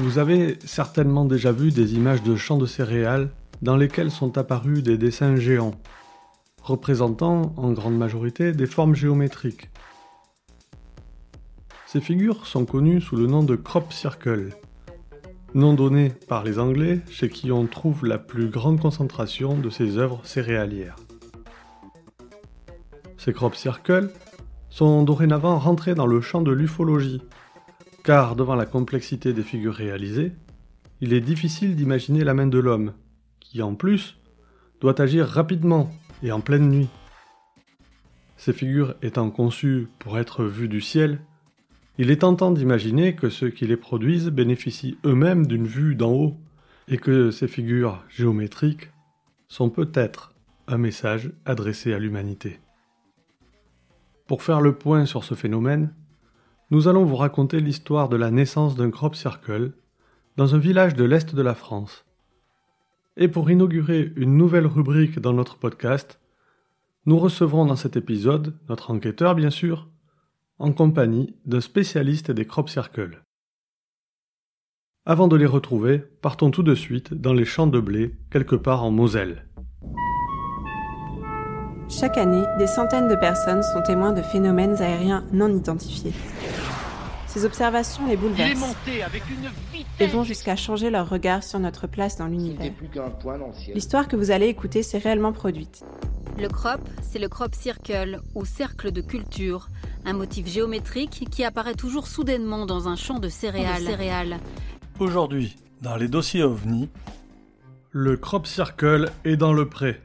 Vous avez certainement déjà vu des images de champs de céréales dans lesquels sont apparus des dessins géants, représentant en grande majorité des formes géométriques. Ces figures sont connues sous le nom de crop circle, nom donné par les Anglais chez qui on trouve la plus grande concentration de ces œuvres céréalières. Ces crop circles sont dorénavant rentrés dans le champ de l'ufologie, car devant la complexité des figures réalisées, il est difficile d'imaginer la main de l'homme, qui en plus doit agir rapidement et en pleine nuit. Ces figures étant conçues pour être vues du ciel, il est tentant d'imaginer que ceux qui les produisent bénéficient eux-mêmes d'une vue d'en haut, et que ces figures géométriques sont peut-être un message adressé à l'humanité. Pour faire le point sur ce phénomène, nous allons vous raconter l'histoire de la naissance d'un crop circle dans un village de l'Est de la France. Et pour inaugurer une nouvelle rubrique dans notre podcast, nous recevrons dans cet épisode notre enquêteur bien sûr, en compagnie d'un spécialiste des crop circles. Avant de les retrouver, partons tout de suite dans les champs de blé, quelque part en Moselle. Chaque année, des centaines de personnes sont témoins de phénomènes aériens non identifiés. Ces observations les bouleversent et vont jusqu'à changer leur regard sur notre place dans l'univers. L'histoire que vous allez écouter s'est réellement produite. Le crop, c'est le crop circle ou cercle de culture, un motif géométrique qui apparaît toujours soudainement dans un champ de céréales. Aujourd'hui, dans les dossiers OVNI, le crop circle est dans le pré.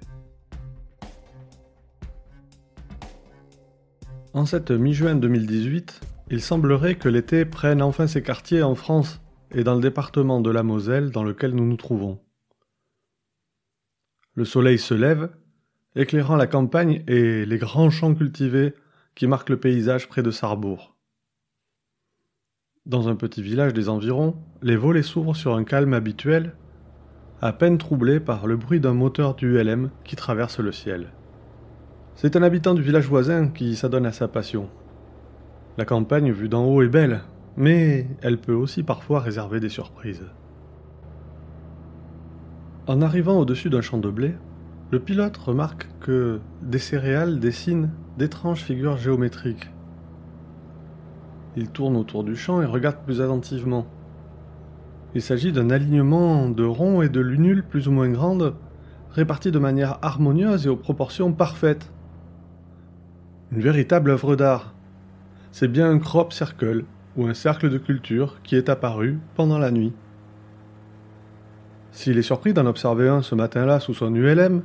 En cette mi-juin 2018, il semblerait que l'été prenne enfin ses quartiers en France et dans le département de la Moselle dans lequel nous nous trouvons. Le soleil se lève, éclairant la campagne et les grands champs cultivés qui marquent le paysage près de Sarrebourg. Dans un petit village des environs, les volets s'ouvrent sur un calme habituel, à peine troublé par le bruit d'un moteur du ULM qui traverse le ciel. C'est un habitant du village voisin qui s'adonne à sa passion. La campagne vue d'en haut est belle, mais elle peut aussi parfois réserver des surprises. En arrivant au-dessus d'un champ de blé, le pilote remarque que des céréales dessinent d'étranges figures géométriques. Il tourne autour du champ et regarde plus attentivement. Il s'agit d'un alignement de ronds et de lunules plus ou moins grandes, répartis de manière harmonieuse et aux proportions parfaites. Une véritable œuvre d'art. C'est bien un crop circle, ou un cercle de culture, qui est apparu pendant la nuit. S'il est surpris d'en observer un ce matin-là sous son ULM,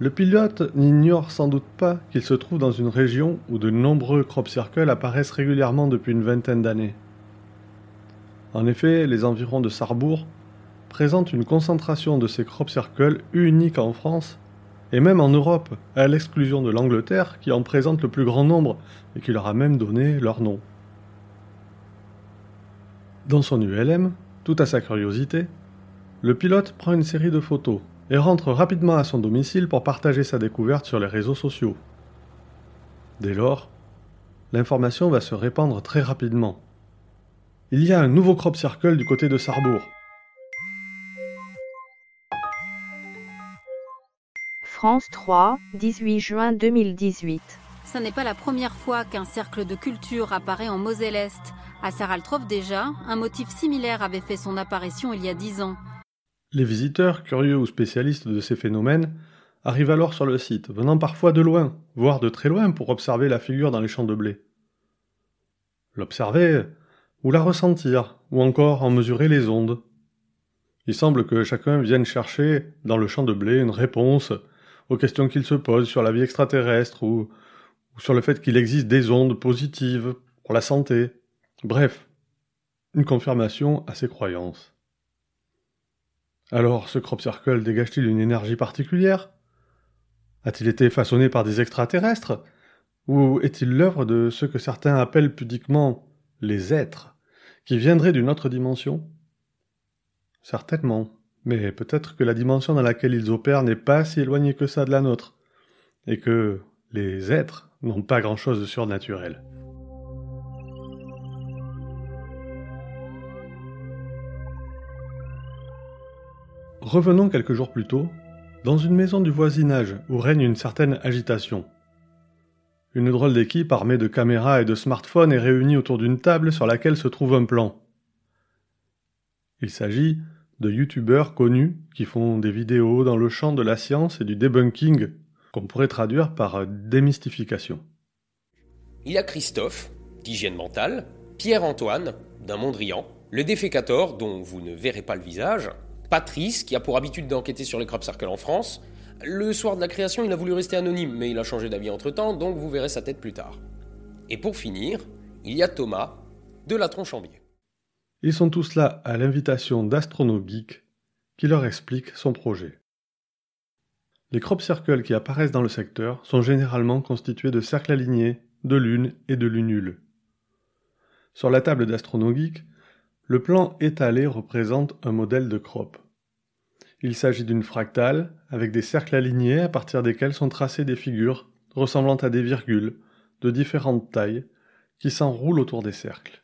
le pilote n'ignore sans doute pas qu'il se trouve dans une région où de nombreux crop circles apparaissent régulièrement depuis une vingtaine d'années. En effet, les environs de Sarrebourg présentent une concentration de ces crop circles unique en France et même en Europe, à l'exclusion de l'Angleterre qui en présente le plus grand nombre et qui leur a même donné leur nom. Dans son ULM, tout à sa curiosité, le pilote prend une série de photos et rentre rapidement à son domicile pour partager sa découverte sur les réseaux sociaux. Dès lors, l'information va se répandre très rapidement. Il y a un nouveau crop circle du côté de Sarrebourg. France 3, 18 juin 2018. Ce n'est pas la première fois qu'un cercle de culture apparaît en Moselle-Est. À Saraltrov déjà, un motif similaire avait fait son apparition il y a dix ans. Les visiteurs, curieux ou spécialistes de ces phénomènes, arrivent alors sur le site, venant parfois de loin, voire de très loin pour observer la figure dans les champs de blé. L'observer, ou la ressentir, ou encore en mesurer les ondes. Il semble que chacun vienne chercher, dans le champ de blé, une réponse aux questions qu'il se pose sur la vie extraterrestre ou, sur le fait qu'il existe des ondes positives pour la santé. Bref, une confirmation à ses croyances. Alors, ce crop circle dégage-t-il une énergie particulière? A-t-il été façonné par des extraterrestres? Ou est-il l'œuvre de ce que certains appellent pudiquement les êtres, qui viendraient d'une autre dimension? Certainement. Mais peut-être que la dimension dans laquelle ils opèrent n'est pas si éloignée que ça de la nôtre, et que les êtres n'ont pas grand-chose de surnaturel. Revenons quelques jours plus tôt, dans une maison du voisinage où règne une certaine agitation. Une drôle d'équipe armée de caméras et de smartphones est réunie autour d'une table sur laquelle se trouve un plan. Il s'agit de youtubeurs connus qui font des vidéos dans le champ de la science et du debunking, qu'on pourrait traduire par démystification. Il y a Christophe, d'hygiène mentale, Pierre-Antoine, d'un Mondrian, le défécator, dont vous ne verrez pas le visage, Patrice, qui a pour habitude d'enquêter sur les crop circles en France. Le soir de la création, il a voulu rester anonyme, mais il a changé d'avis entre-temps, donc vous verrez sa tête plus tard. Et pour finir, il y a Thomas, de la tronche en biais. Ils sont tous là à l'invitation d'Astronogeek, qui leur explique son projet. Les crop circles qui apparaissent dans le secteur sont généralement constitués de cercles alignés, de lunes et de lunules. Sur la table d'Astronogeek, le plan étalé représente un modèle de crop. Il s'agit d'une fractale avec des cercles alignés à partir desquels sont tracées des figures ressemblant à des virgules de différentes tailles qui s'enroulent autour des cercles.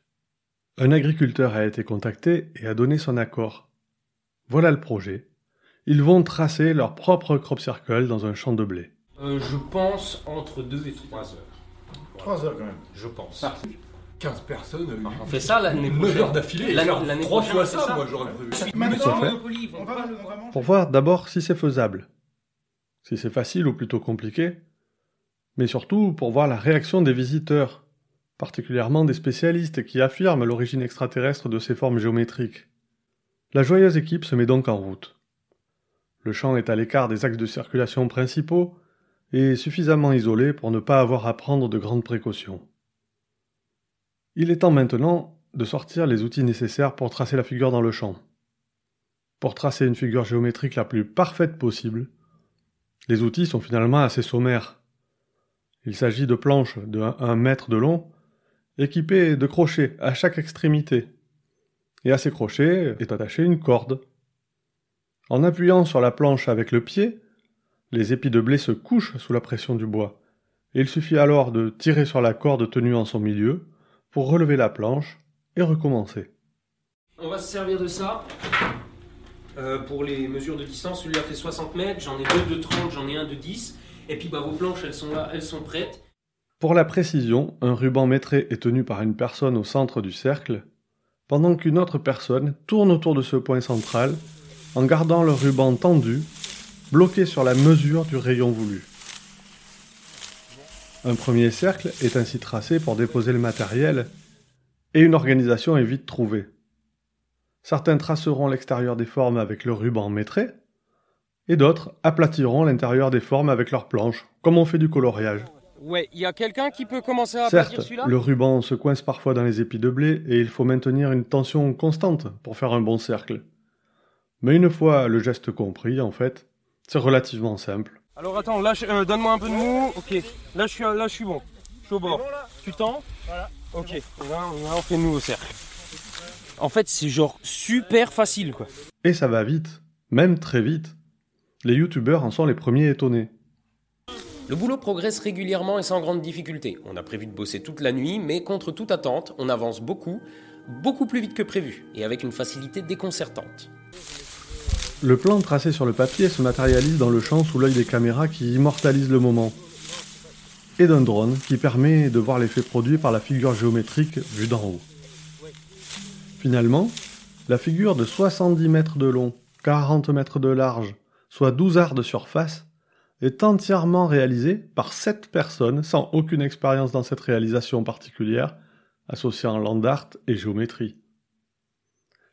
Un agriculteur a été contacté et a donné son accord. Voilà le projet. Ils vont tracer leur propre crop circle dans un champ de blé. Euh, je pense entre 2 et 3 heures. 3 heures quand même. Je pense. 15 personnes. On fait ça l'année prochaine. 9 heures d'affilée. L'année Trois fois ça, moi j'aurais prévu. Pour voir d'abord si c'est faisable. Si c'est facile ou plutôt compliqué. Mais surtout pour voir la réaction des visiteurs particulièrement des spécialistes qui affirment l'origine extraterrestre de ces formes géométriques. La joyeuse équipe se met donc en route. Le champ est à l'écart des axes de circulation principaux et suffisamment isolé pour ne pas avoir à prendre de grandes précautions. Il est temps maintenant de sortir les outils nécessaires pour tracer la figure dans le champ. Pour tracer une figure géométrique la plus parfaite possible, les outils sont finalement assez sommaires. Il s'agit de planches de 1 mètre de long équipé de crochets à chaque extrémité. Et à ces crochets est attachée une corde. En appuyant sur la planche avec le pied, les épis de blé se couchent sous la pression du bois. Et il suffit alors de tirer sur la corde tenue en son milieu pour relever la planche et recommencer. On va se servir de ça euh, pour les mesures de distance. Celui-là fait 60 mètres, j'en ai deux de 30, j'en ai un de 10. Et puis bah, vos planches, elles sont là, elles sont prêtes. Pour la précision, un ruban métré est tenu par une personne au centre du cercle, pendant qu'une autre personne tourne autour de ce point central en gardant le ruban tendu, bloqué sur la mesure du rayon voulu. Un premier cercle est ainsi tracé pour déposer le matériel, et une organisation est vite trouvée. Certains traceront l'extérieur des formes avec le ruban métré, et d'autres aplatiront l'intérieur des formes avec leurs planches, comme on fait du coloriage. Ouais, il y a quelqu'un qui peut commencer à Certes, celui-là le ruban se coince parfois dans les épis de blé et il faut maintenir une tension constante pour faire un bon cercle. Mais une fois le geste compris, en fait, c'est relativement simple. Alors attends, là, euh, donne-moi un peu de mou. Ok, là je suis, là, je suis bon. Je suis au bord. tu tends Voilà. Ok, là, on fait le nouveau cercle. En fait, c'est genre super facile, quoi. Et ça va vite, même très vite. Les youtubeurs en sont les premiers étonnés. Le boulot progresse régulièrement et sans grande difficulté. On a prévu de bosser toute la nuit, mais contre toute attente, on avance beaucoup, beaucoup plus vite que prévu, et avec une facilité déconcertante. Le plan tracé sur le papier se matérialise dans le champ sous l'œil des caméras qui immortalisent le moment, et d'un drone qui permet de voir l'effet produit par la figure géométrique vue d'en haut. Finalement, la figure de 70 mètres de long, 40 mètres de large, soit 12 arts de surface, est entièrement réalisé par sept personnes sans aucune expérience dans cette réalisation particulière, associant land art et géométrie.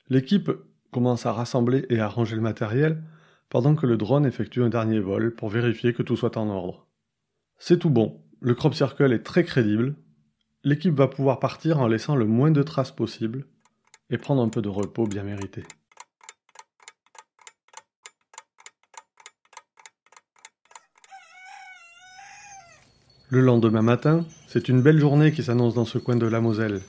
L'équipe commence à rassembler et à ranger le matériel pendant que le drone effectue un dernier vol pour vérifier que tout soit en ordre. C'est tout bon, le crop circle est très crédible, l'équipe va pouvoir partir en laissant le moins de traces possible et prendre un peu de repos bien mérité. Le lendemain matin, c'est une belle journée qui s'annonce dans ce coin de la Moselle.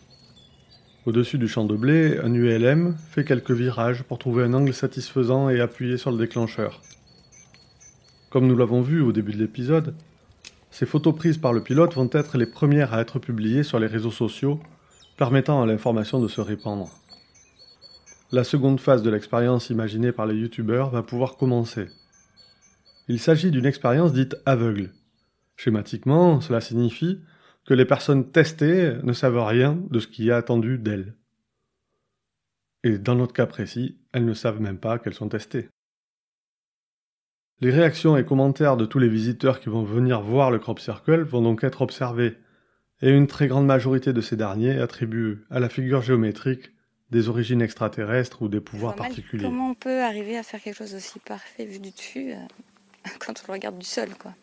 Au-dessus du champ de blé, un ULM fait quelques virages pour trouver un angle satisfaisant et appuyer sur le déclencheur. Comme nous l'avons vu au début de l'épisode, ces photos prises par le pilote vont être les premières à être publiées sur les réseaux sociaux, permettant à l'information de se répandre. La seconde phase de l'expérience imaginée par les youtubeurs va pouvoir commencer. Il s'agit d'une expérience dite aveugle. Schématiquement, cela signifie que les personnes testées ne savent rien de ce qui est attendu d'elles. Et dans notre cas précis, elles ne savent même pas qu'elles sont testées. Les réactions et commentaires de tous les visiteurs qui vont venir voir le crop circle vont donc être observés, et une très grande majorité de ces derniers attribuent à la figure géométrique des origines extraterrestres ou des pouvoirs particuliers. Comment on peut arriver à faire quelque chose d'aussi parfait vu du dessus euh, quand on le regarde du sol quoi?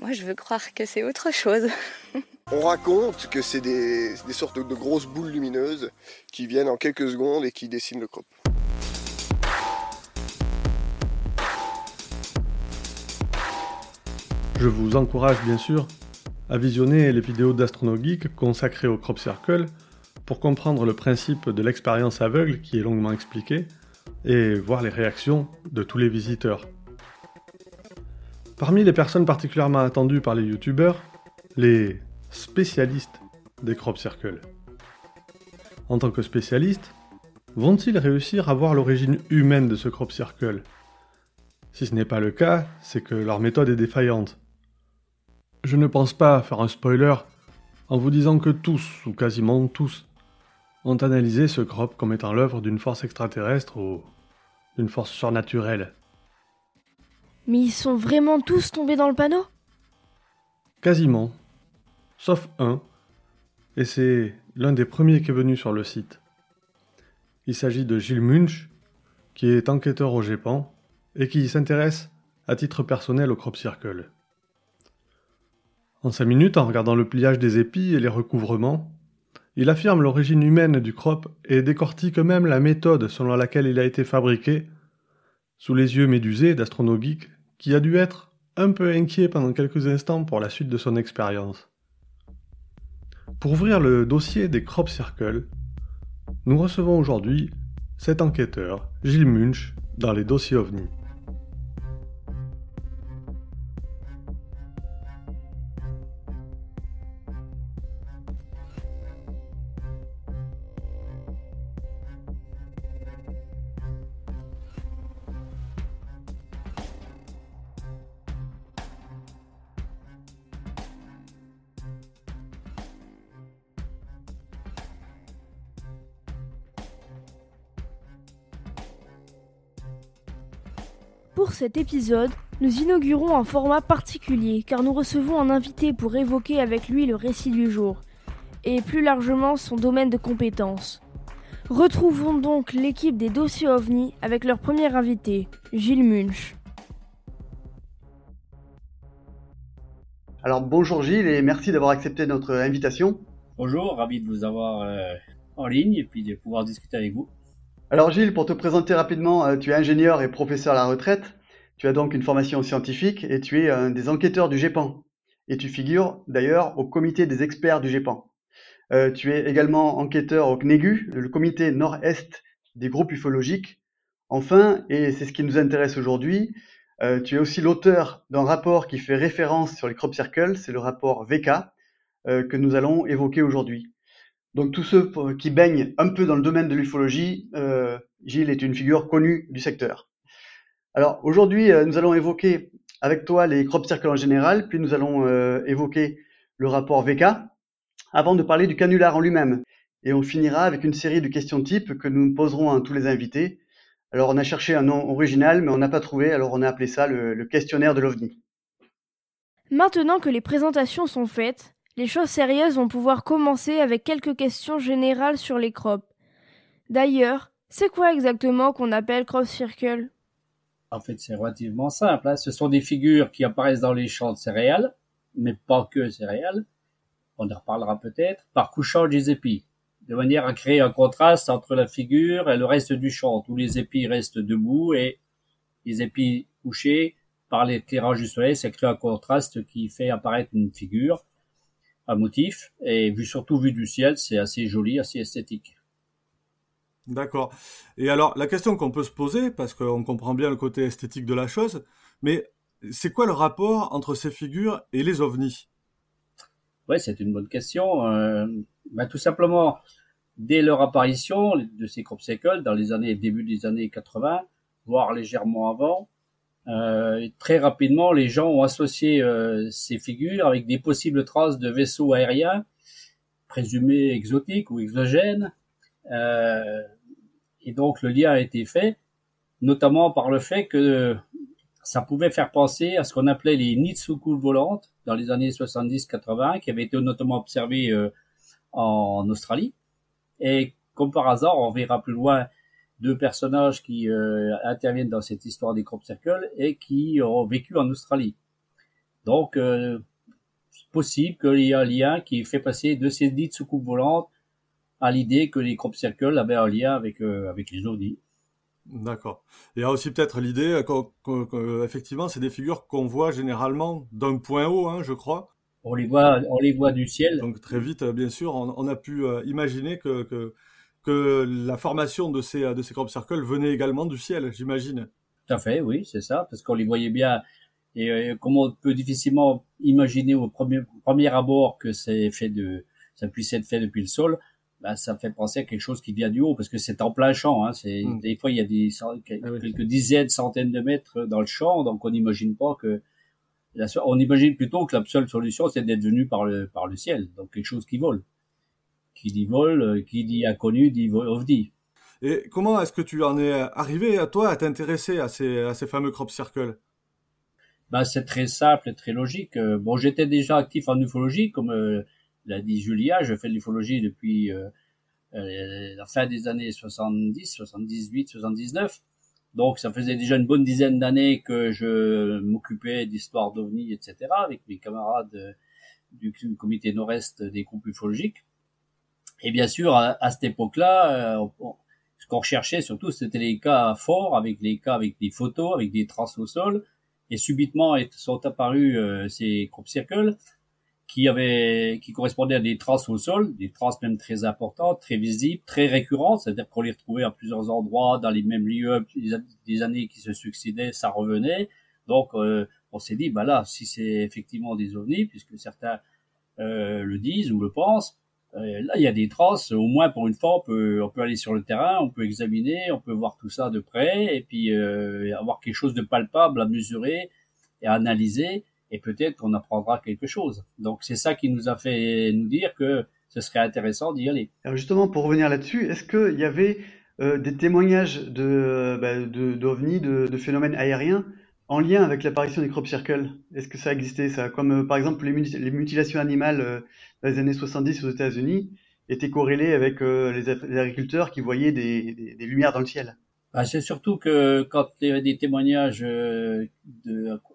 Moi je veux croire que c'est autre chose. On raconte que c'est des, sortes de grosses boules lumineuses qui viennent en quelques secondes et qui dessinent le crop. Je vous encourage bien sûr à visionner les vidéos d'AstronoGeek consacrées au crop circle pour comprendre le principe de l'expérience aveugle qui est longuement expliqué et voir les réactions de tous les visiteurs. Parmi les personnes particulièrement attendues par les youtubeurs, les spécialistes des crop circles. En tant que spécialistes, vont-ils réussir à voir l'origine humaine de ce crop circle? Si ce n'est pas le cas, c'est que leur méthode est défaillante. Je ne pense pas faire un spoiler en vous disant que tous, ou quasiment tous, ont analysé ce crop comme étant l'œuvre d'une force extraterrestre ou d'une force surnaturelle. Mais ils sont vraiment tous tombés dans le panneau? Quasiment sauf un, et c'est l'un des premiers qui est venu sur le site. Il s'agit de Gilles Munch, qui est enquêteur au GEPAN et qui s'intéresse à titre personnel au crop circle. En cinq minutes, en regardant le pliage des épis et les recouvrements, il affirme l'origine humaine du crop et décortique même la méthode selon laquelle il a été fabriqué, sous les yeux médusés d'Astronogeek, qui a dû être un peu inquiet pendant quelques instants pour la suite de son expérience. Pour ouvrir le dossier des crop circles, nous recevons aujourd'hui cet enquêteur, Gilles Munch, dans les dossiers OVNI. Cet épisode, nous inaugurons un format particulier car nous recevons un invité pour évoquer avec lui le récit du jour et plus largement son domaine de compétences. Retrouvons donc l'équipe des dossiers OVNI avec leur premier invité, Gilles Munch. Alors bonjour Gilles et merci d'avoir accepté notre invitation. Bonjour, ravi de vous avoir euh, en ligne et puis de pouvoir discuter avec vous. Alors Gilles, pour te présenter rapidement, euh, tu es ingénieur et professeur à la retraite. Tu as donc une formation scientifique et tu es un des enquêteurs du GEPAN. Et tu figures d'ailleurs au comité des experts du GEPAN. Euh, tu es également enquêteur au CNEGU, le comité nord-est des groupes ufologiques. Enfin, et c'est ce qui nous intéresse aujourd'hui, euh, tu es aussi l'auteur d'un rapport qui fait référence sur les crop circles, c'est le rapport VK que nous allons évoquer aujourd'hui. Donc tous ceux qui baignent un peu dans le domaine de l'ufologie, euh, Gilles est une figure connue du secteur. Alors aujourd'hui, euh, nous allons évoquer avec toi les crop circles en général, puis nous allons euh, évoquer le rapport VK, avant de parler du canular en lui-même. Et on finira avec une série de questions types que nous poserons à tous les invités. Alors on a cherché un nom original, mais on n'a pas trouvé, alors on a appelé ça le, questionnaire de l'OVNI. Maintenant que les présentations sont faites, les choses sérieuses vont pouvoir commencer avec quelques questions générales sur les crops. D'ailleurs, c'est quoi exactement qu'on appelle crop circle? En fait, c'est relativement simple. Hein. Ce sont des figures qui apparaissent dans les champs de céréales, mais pas que céréales. On en reparlera peut-être, par couchant des épis, de manière à créer un contraste entre la figure et le reste du champ, où les épis restent debout et les épis couchés par l'éclairage du soleil, ça crée un contraste qui fait apparaître une figure un motif et vu surtout vu du ciel, c'est assez joli, assez esthétique. D'accord. Et alors la question qu'on peut se poser, parce qu'on comprend bien le côté esthétique de la chose, mais c'est quoi le rapport entre ces figures et les ovnis? Oui, c'est une bonne question. Euh, bah, tout simplement, dès leur apparition de ces crop circles dans les années début des années 80, voire légèrement avant, euh, très rapidement, les gens ont associé euh, ces figures avec des possibles traces de vaisseaux aériens présumés exotiques ou exogènes. Euh, et donc le lien a été fait, notamment par le fait que ça pouvait faire penser à ce qu'on appelait les Nitsuku volantes dans les années 70-80, qui avaient été notamment observées euh, en Australie. Et comme par hasard, on verra plus loin deux personnages qui euh, interviennent dans cette histoire des crop circles et qui ont vécu en Australie. Donc, c'est possible qu'il y ait un lien qui fait passer de ces soucoupes volantes à l'idée que les crop circles avaient un lien avec, euh, avec les ovnis. D'accord. Il y a aussi peut-être l'idée qu'effectivement, c'est des figures qu'on voit généralement d'un point haut, hein, je crois. On les voit, on les voit du ciel. Donc très vite, bien sûr, on, on a pu imaginer que, que que la formation de ces, de ces crop circles venait également du ciel, j'imagine. Tout à fait, oui, c'est ça, parce qu'on les voyait bien. Et euh, comment on peut difficilement imaginer au premier, premier abord que c'est fait de, ça puisse être fait depuis le sol, bah, ça fait penser à quelque chose qui vient du haut, parce que c'est en plein champ. Hein, c'est hmm. des fois il y a des ah quelques dizaines, centaines de mètres dans le champ, donc on n'imagine pas que on imagine plutôt que la seule solution c'est d'être venu par le par le ciel, donc quelque chose qui vole qui dit vol, euh, qui dit inconnu, dit ovni. Et comment est-ce que tu en es arrivé à toi à t'intéresser à ces, à ces fameux crop circles? Bah, c'est très simple et très logique. Euh, bon, j'étais déjà actif en ufologie, comme euh, l'a dit Julia. Je fais de l'ufologie depuis la fin des années 70, 78, 79. Donc, ça faisait déjà une bonne dizaine d'années que je m'occupais d'histoire d'OVNI, etc., avec mes camarades du comité nord-est des groupes ufologiques. Et bien sûr, à, cette époque-là, euh, ce qu'on recherchait surtout, c'était les cas forts, avec les cas avec des photos, avec des traces au sol. Et subitement sont apparus euh, ces crop circles qui avaient, qui correspondaient à des traces au sol, des traces même très importantes, très visibles, très récurrentes, c'est-à-dire qu'on les retrouvait à plusieurs endroits, dans les mêmes lieux, des années qui se succédaient, ça revenait. Donc, euh, on s'est dit, bah là, si c'est effectivement des ovnis, puisque certains le disent ou le pensent, euh, là, il y a des traces. Au moins, pour une fois, on peut, on peut aller sur le terrain, on peut examiner, on peut voir tout ça de près, et puis euh, avoir quelque chose de palpable à mesurer et à analyser, et peut-être qu'on apprendra quelque chose. Donc, c'est ça qui nous a fait nous dire que ce serait intéressant d'y aller. Alors justement, pour revenir là-dessus, est-ce qu'il y avait euh, des témoignages de bah, d'ovnis, de, phénomènes aériens en lien avec l'apparition des crop circles? Est-ce que ça existait ça? Comme euh, par exemple les, mutilations animales euh, dans les années 70 aux États-Unis étaient corrélées avec euh, les, agriculteurs qui voyaient des, lumières dans le ciel. Bah, c'est surtout que quand il y avait des témoignages de,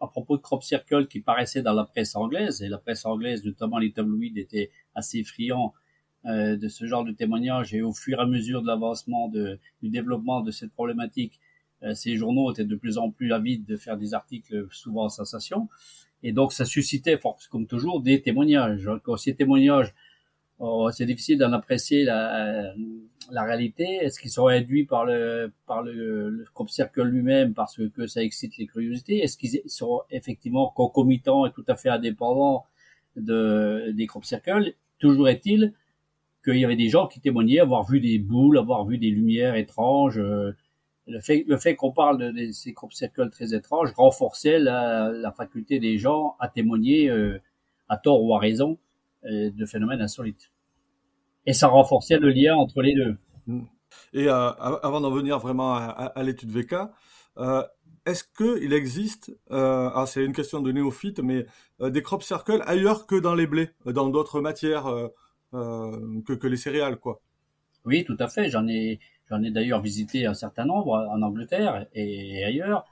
à propos de crop circles qui paraissaient dans la presse anglaise, et la presse anglaise, notamment les tabloïds, étaient assez friands de ce genre de témoignages, et au fur et à mesure de l'avancement du développement de cette problématique, euh, ces journaux étaient de plus en plus avides de faire des articles souvent en sensation. Et donc, ça suscitait, comme toujours, des témoignages. Quand ces témoignages, oh, c'est difficile d'en apprécier la, la réalité. Est-ce qu'ils sont induits par le, par le, le crop circle lui-même parce que, ça excite les curiosités? Est-ce qu'ils sont effectivement concomitants et tout à fait indépendants de, des crop circles? Toujours est-il qu'il y avait des gens qui témoignaient avoir vu des boules, avoir vu des lumières étranges, euh, le fait, le fait qu'on parle de, ces crop circles très étranges renforçait la, la faculté des gens à témoigner euh, à tort ou à raison euh, de phénomènes insolites. Et ça renforçait le lien entre les deux. Mm. Et euh, avant d'en venir vraiment à, à, l'étude VK, euh, est-ce qu'il existe, ah, c'est une question de néophyte, mais des crop circles ailleurs que dans les blés, dans d'autres matières que, que les céréales, quoi? Oui, tout à fait. J'en ai, J'en ai d'ailleurs visité un certain nombre en Angleterre et ailleurs.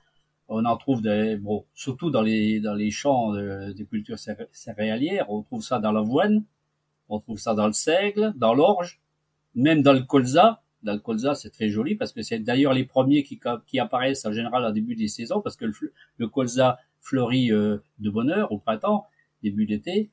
On en trouve des, bon, surtout dans les, dans les champs de, des cultures céréalières. On trouve ça dans l'avoine, on trouve ça dans le seigle, dans l'orge, même dans le colza. Dans le colza, c'est très joli parce que c'est d'ailleurs les premiers qui, qui apparaissent en général au début des saisons parce que le, le colza fleurit euh, de bonne heure au printemps, début d'été,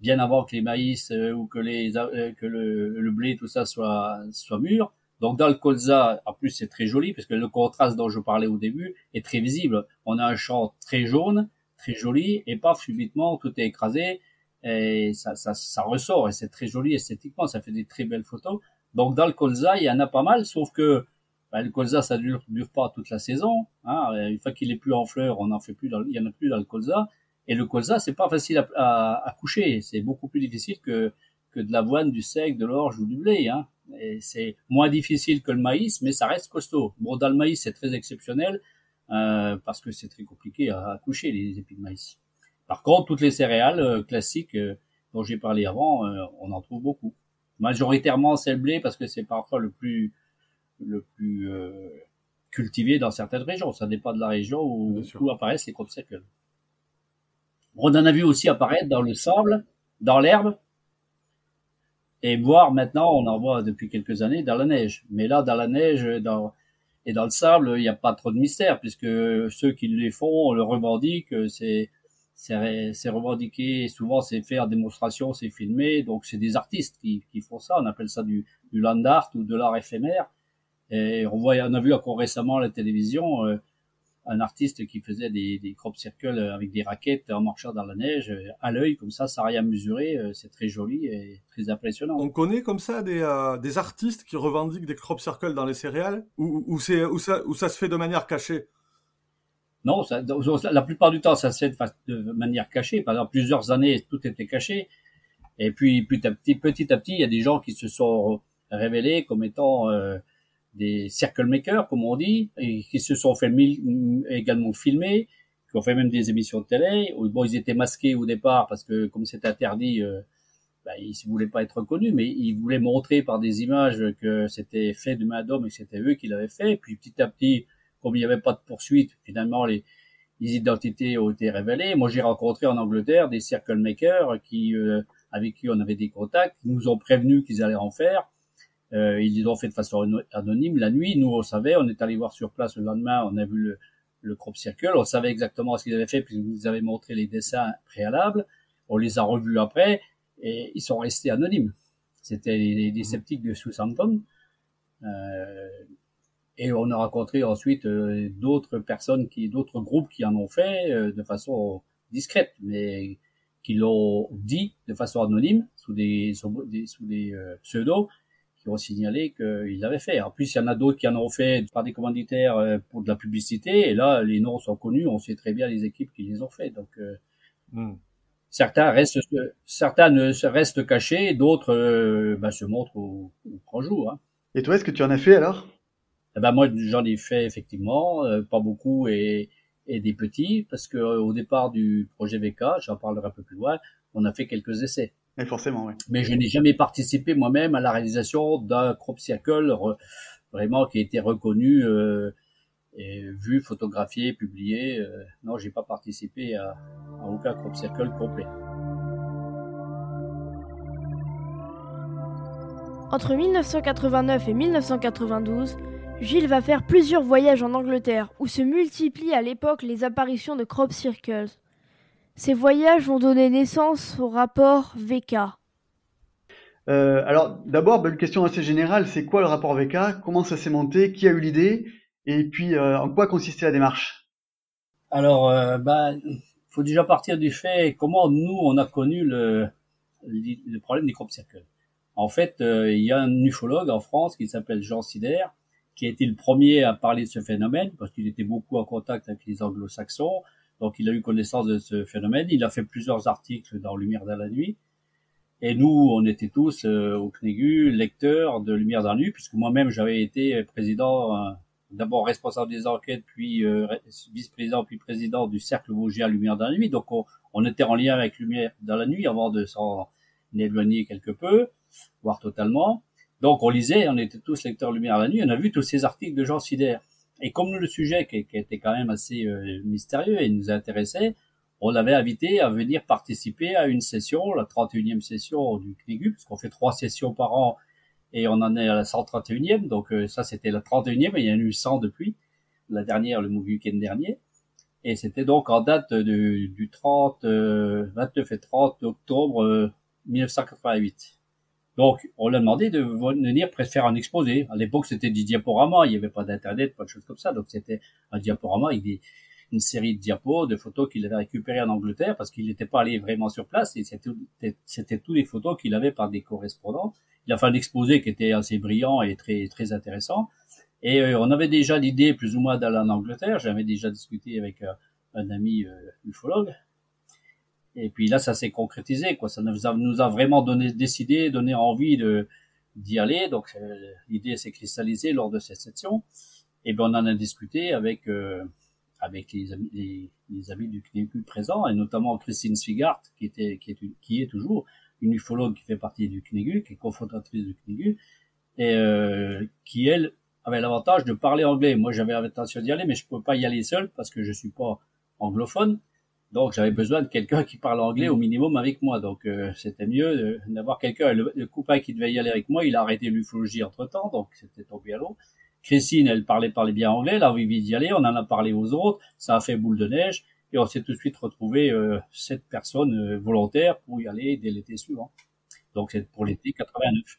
bien avant que les maïs euh, ou que les euh, que le, le, blé tout ça soit soit mûr. Donc dans le colza, en plus c'est très joli parce que le contraste dont je parlais au début est très visible. On a un champ très jaune, très joli, et paf, subitement tout est écrasé et ça, ça, ça ressort et c'est très joli esthétiquement, ça fait des très belles photos. Donc dans le colza, il y en a pas mal, sauf que bah, le colza, ça dure, dure pas toute la saison. Hein. Une fois qu'il est plus en fleur, on n'en fait plus, dans, il y en a plus dans le colza. Et le colza, c'est pas facile à, à, à coucher. C'est beaucoup plus difficile que que de l'avoine, du seigle, de l'orge ou du blé. Hein. Et c'est moins difficile que le maïs, mais ça reste costaud. Bon, dans le maïs, c'est très exceptionnel euh, parce que c'est très compliqué à, à, coucher les épis de maïs. Par contre, toutes les céréales euh, classiques euh, dont j'ai parlé avant, euh, on en trouve beaucoup. Majoritairement, c'est le blé parce que c'est parfois le plus le plus euh, cultivé dans certaines régions. Ça dépend de la région où, où apparaissent les crop circles. On en a vu aussi apparaître dans le sable, dans l'herbe, et voir maintenant, on en voit depuis quelques années dans la neige. Mais là, dans la neige dans, et dans le sable, il n'y a pas trop de mystère, puisque ceux qui les font, on le revendique, c'est c'est revendiqué, souvent c'est fait en démonstration, c'est filmé, donc c'est des artistes qui, font ça, on appelle ça du, du land art ou de l'art éphémère. Et on voit, on a vu encore récemment à la télévision euh, un artiste qui faisait des, des crop circles avec des raquettes en marchant dans la neige à l'œil, comme ça, sans rien mesurer. Euh, c'est très joli et très impressionnant. On connaît comme ça des, euh, des artistes qui revendiquent des crop circles dans les céréales ou, ou, où, ça, où ça se fait de manière cachée? Non, ça, la plupart du temps, ça se fait de manière cachée. Pendant plusieurs années, tout était caché. Et puis, petit à petit, petit à petit, il y a des gens qui se sont révélés comme étant euh, des circle makers, comme on dit, et qui se sont fait également filmer, qui ont fait même des émissions de télé. Bon, ils étaient masqués au départ parce que comme c'est interdit, bah, ils ne voulaient pas être reconnus, mais ils voulaient montrer par des images que c'était fait de main d'homme et que c'était eux qui l'avaient fait. Puis petit à petit, comme il n'y avait pas de poursuite, finalement les, les identités ont été révélées. Moi, j'ai rencontré en Angleterre des circle makers qui, euh, avec qui on avait des contacts, nous ont prévenus qu'ils allaient en faire euh, ils l'ont fait de façon anonyme. La nuit, nous, on savait, on est allé voir sur place le lendemain, on a vu le, le crop circle, on savait exactement ce qu'ils avaient fait, puisqu'ils nous avaient montré les dessins préalables. On les a revus après, et ils sont restés anonymes. C'était les, les, sceptiques de Southampton. Euh, et on a rencontré ensuite euh, d'autres personnes qui, d'autres groupes qui en ont fait euh, de façon discrète, mais qui l'ont dit de façon anonyme sous des, sous des, sous des euh, pseudos qui ont signalé qu'ils l'avaient fait. En plus, il y en a d'autres qui en ont fait par des commanditaires euh, pour de la publicité. Et là, les noms sont connus. On sait très bien les équipes qui les ont fait. Donc, euh, mm. certains restent, certains ne restent cachés, d'autres euh, bah, se montrent au, au grand jour. Hein. Et toi, est-ce que tu en as fait alors? Eh ben moi, j'en ai fait effectivement, euh, pas beaucoup et, et des petits, parce que au départ du projet VK, j'en parlerai un peu plus loin, on a fait quelques essais. Et forcément, oui. Mais je n'ai jamais participé moi-même à la réalisation d'un crop circle vraiment qui a été reconnu, euh, et vu, photographié, publié. Euh, non, j'ai pas participé à, à aucun crop circle complet. Entre 1989 et 1992, Gilles va faire plusieurs voyages en Angleterre où se multiplient à l'époque les apparitions de crop circles. Ces voyages vont donner naissance au rapport VK. Euh, alors d'abord, bah, une question assez générale, c'est quoi le rapport VK Comment ça s'est monté? Qui a eu l'idée? Et puis euh, en quoi consistait la démarche? Alors, euh, bah, faut déjà partir du fait comment nous on a connu le, le problème des crop circles. En fait, euh, il y a un ufologue en France qui s'appelle Jean Sider, qui a été le premier à parler de ce phénomène parce qu'il était beaucoup en contact avec les anglo-saxons. Donc, il a eu connaissance de ce phénomène. Il a fait plusieurs articles dans Lumière dans la nuit. Et nous, on était tous euh, au CNEGU lecteurs de Lumière dans la nuit, puisque moi-même, j'avais été président, euh, d'abord responsable des enquêtes, puis euh, vice-président, puis président du Cercle Vosgien Lumière dans la nuit. Donc, on, on, était en lien avec Lumière dans la nuit avant de s'en éloigner quelque peu, voire totalement. Donc, on lisait, on était tous lecteurs Lumière la nuit. On a vu tous ces articles de Jean Sider. Et comme le sujet était quand même assez euh, mystérieux et nous intéressait, on l'avait invité à venir participer à une session, la 31e session du CNIGU, parce qu'on fait trois sessions par an et on en est à la 131e. Donc euh, ça, c'était la 31e et il y en a eu 100 depuis. La dernière, le week-end dernier. Et c'était donc en date du 30, euh, 29 et 30 octobre euh, 1988. Donc, on l'a demandé de venir faire un exposé. À l'époque, c'était du diaporama. Il n'y avait pas d'internet, pas de choses comme ça. Donc, c'était un diaporama avec des, une série de diapos, de photos qu'il avait récupérées en Angleterre parce qu'il n'était pas allé vraiment sur place et c'était, tous les photos qu'il avait par des correspondants. Il a fait un exposé qui était assez brillant et très, très intéressant. Et euh, on avait déjà l'idée plus ou moins d'aller en Angleterre. J'avais déjà discuté avec euh, un ami euh, ufologue. Et puis là, ça s'est concrétisé. Quoi. Ça nous a, nous a vraiment donné, décidé, donné envie de, d'y aller. Donc l'idée s'est cristallisée lors de cette session. Et bien on en a discuté avec avec les amis, les, amis du CNEGU présents, et notamment Christine Swigart, qui était, qui est, qui est toujours une ufologue qui fait partie du CNEGU, qui est cofondatrice du CNEGU, et euh, qui elle avait l'avantage de parler anglais. Moi, j'avais l'intention d'y aller, mais je ne pouvais pas y aller seul parce que je suis pas anglophone. Donc, j'avais besoin de quelqu'un qui parle anglais au minimum avec moi. Donc, euh, c'était mieux d'avoir quelqu'un. Le, le, copain qui devait y aller avec moi, il a arrêté l'ufologie entre temps, donc c'était tombé à l'eau. Christine, elle parlait, parlait bien anglais, elle a envie d'y aller, on en a parlé aux autres, ça a fait boule de neige, et on s'est tout de suite retrouvé euh, sept personnes euh, volontaires pour y aller dès l'été suivant. Donc c'est pour l'été 89.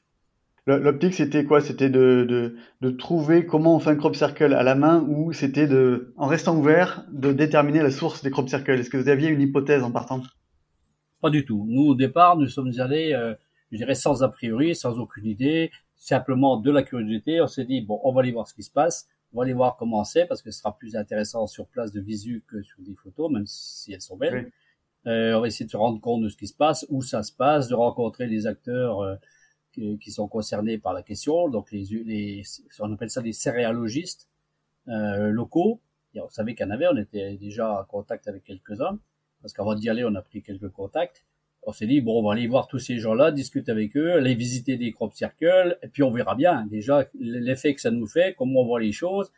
L'optique, c'était quoi? C'était de, de, de, trouver comment on fait un crop circle à la main ou c'était de, en restant ouvert, de déterminer la source des crop circles? Est-ce que vous aviez une hypothèse en partant? Pas du tout. Nous, au départ, nous sommes allés, euh, je dirais, sans a priori, sans aucune idée simplement de la curiosité, on s'est dit bon, on va aller voir ce qui se passe, on va aller voir comment c'est parce que ce sera plus intéressant sur place de visu que sur des photos, même si elles sont belles. Euh, on va essayer de se rendre compte de ce qui se passe, où ça se passe, de rencontrer les acteurs euh, qui, sont concernés par la question, donc les, les on appelle ça des céréalogistes euh, locaux. Et on savait qu'il y en avait, on était déjà en contact avec quelques-uns, parce qu'avant d'y aller, on a pris quelques contacts on s'est dit bon on va aller voir tous ces gens-là, discuter avec eux, aller visiter des crop circles, et puis on verra bien déjà l'effet que ça nous fait, comment on voit les choses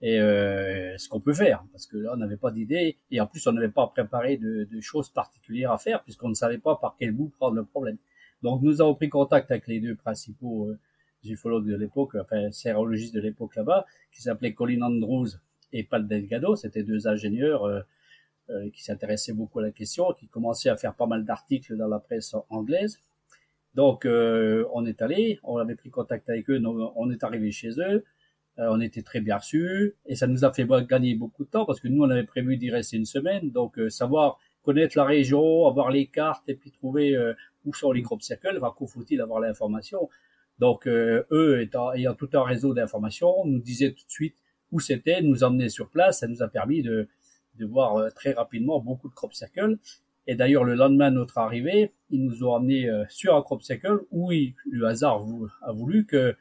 et euh, ce qu'on peut faire, parce que là on n'avait pas d'idée et en plus on n'avait pas préparé de, de, choses particulières à faire puisqu'on ne savait pas par quel bout prendre le problème. Donc nous avons pris contact avec les deux principaux euh, ufologues de l'époque, enfin sérologistes de l'époque là-bas, qui s'appelaient Colin Andrews et Paul Delgado, c'était deux ingénieurs euh, euh, qui s'intéressait beaucoup à la question, qui commençait à faire pas mal d'articles dans la presse anglaise. Donc, on est allé, on avait pris contact avec eux, on est arrivé chez eux, on était très bien reçus, et ça nous a fait gagner beaucoup de temps parce que nous, on avait prévu d'y rester une semaine, donc savoir connaître la région, avoir les cartes et puis trouver où sont les crop circles, va faut-il avoir l'information. Donc, eux, étant, ayant tout un réseau d'informations, nous disaient tout de suite où c'était, nous emmenaient sur place, ça nous a permis de, de voir euh, très rapidement beaucoup de crop circles. Et d'ailleurs, le lendemain de notre arrivée, ils nous ont amenés euh, sur un crop circle où le hasard a voulu que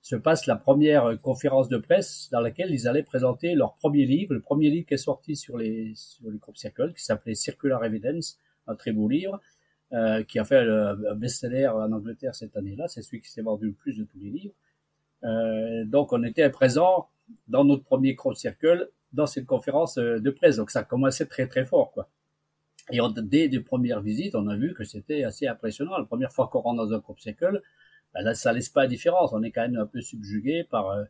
se passe la première euh, conférence de presse dans laquelle ils allaient présenter leur premier livre, le premier livre qui est sorti sur les, sur les crop circles, qui s'appelait Circular Evidence, un très beau livre, qui a fait un best-seller en Angleterre cette année-là. C'est celui qui s'est vendu le plus de tous les livres. Euh, donc, on était présent dans notre premier crop circle dans cette conférence euh, de presse. Donc ça commençait très très fort, quoi. Et dès les premières visites, on a vu que c'était assez impressionnant. La première fois qu'on rentre dans un crop circle, ben là, ça laisse pas la différence. On est quand même un peu subjugué par euh,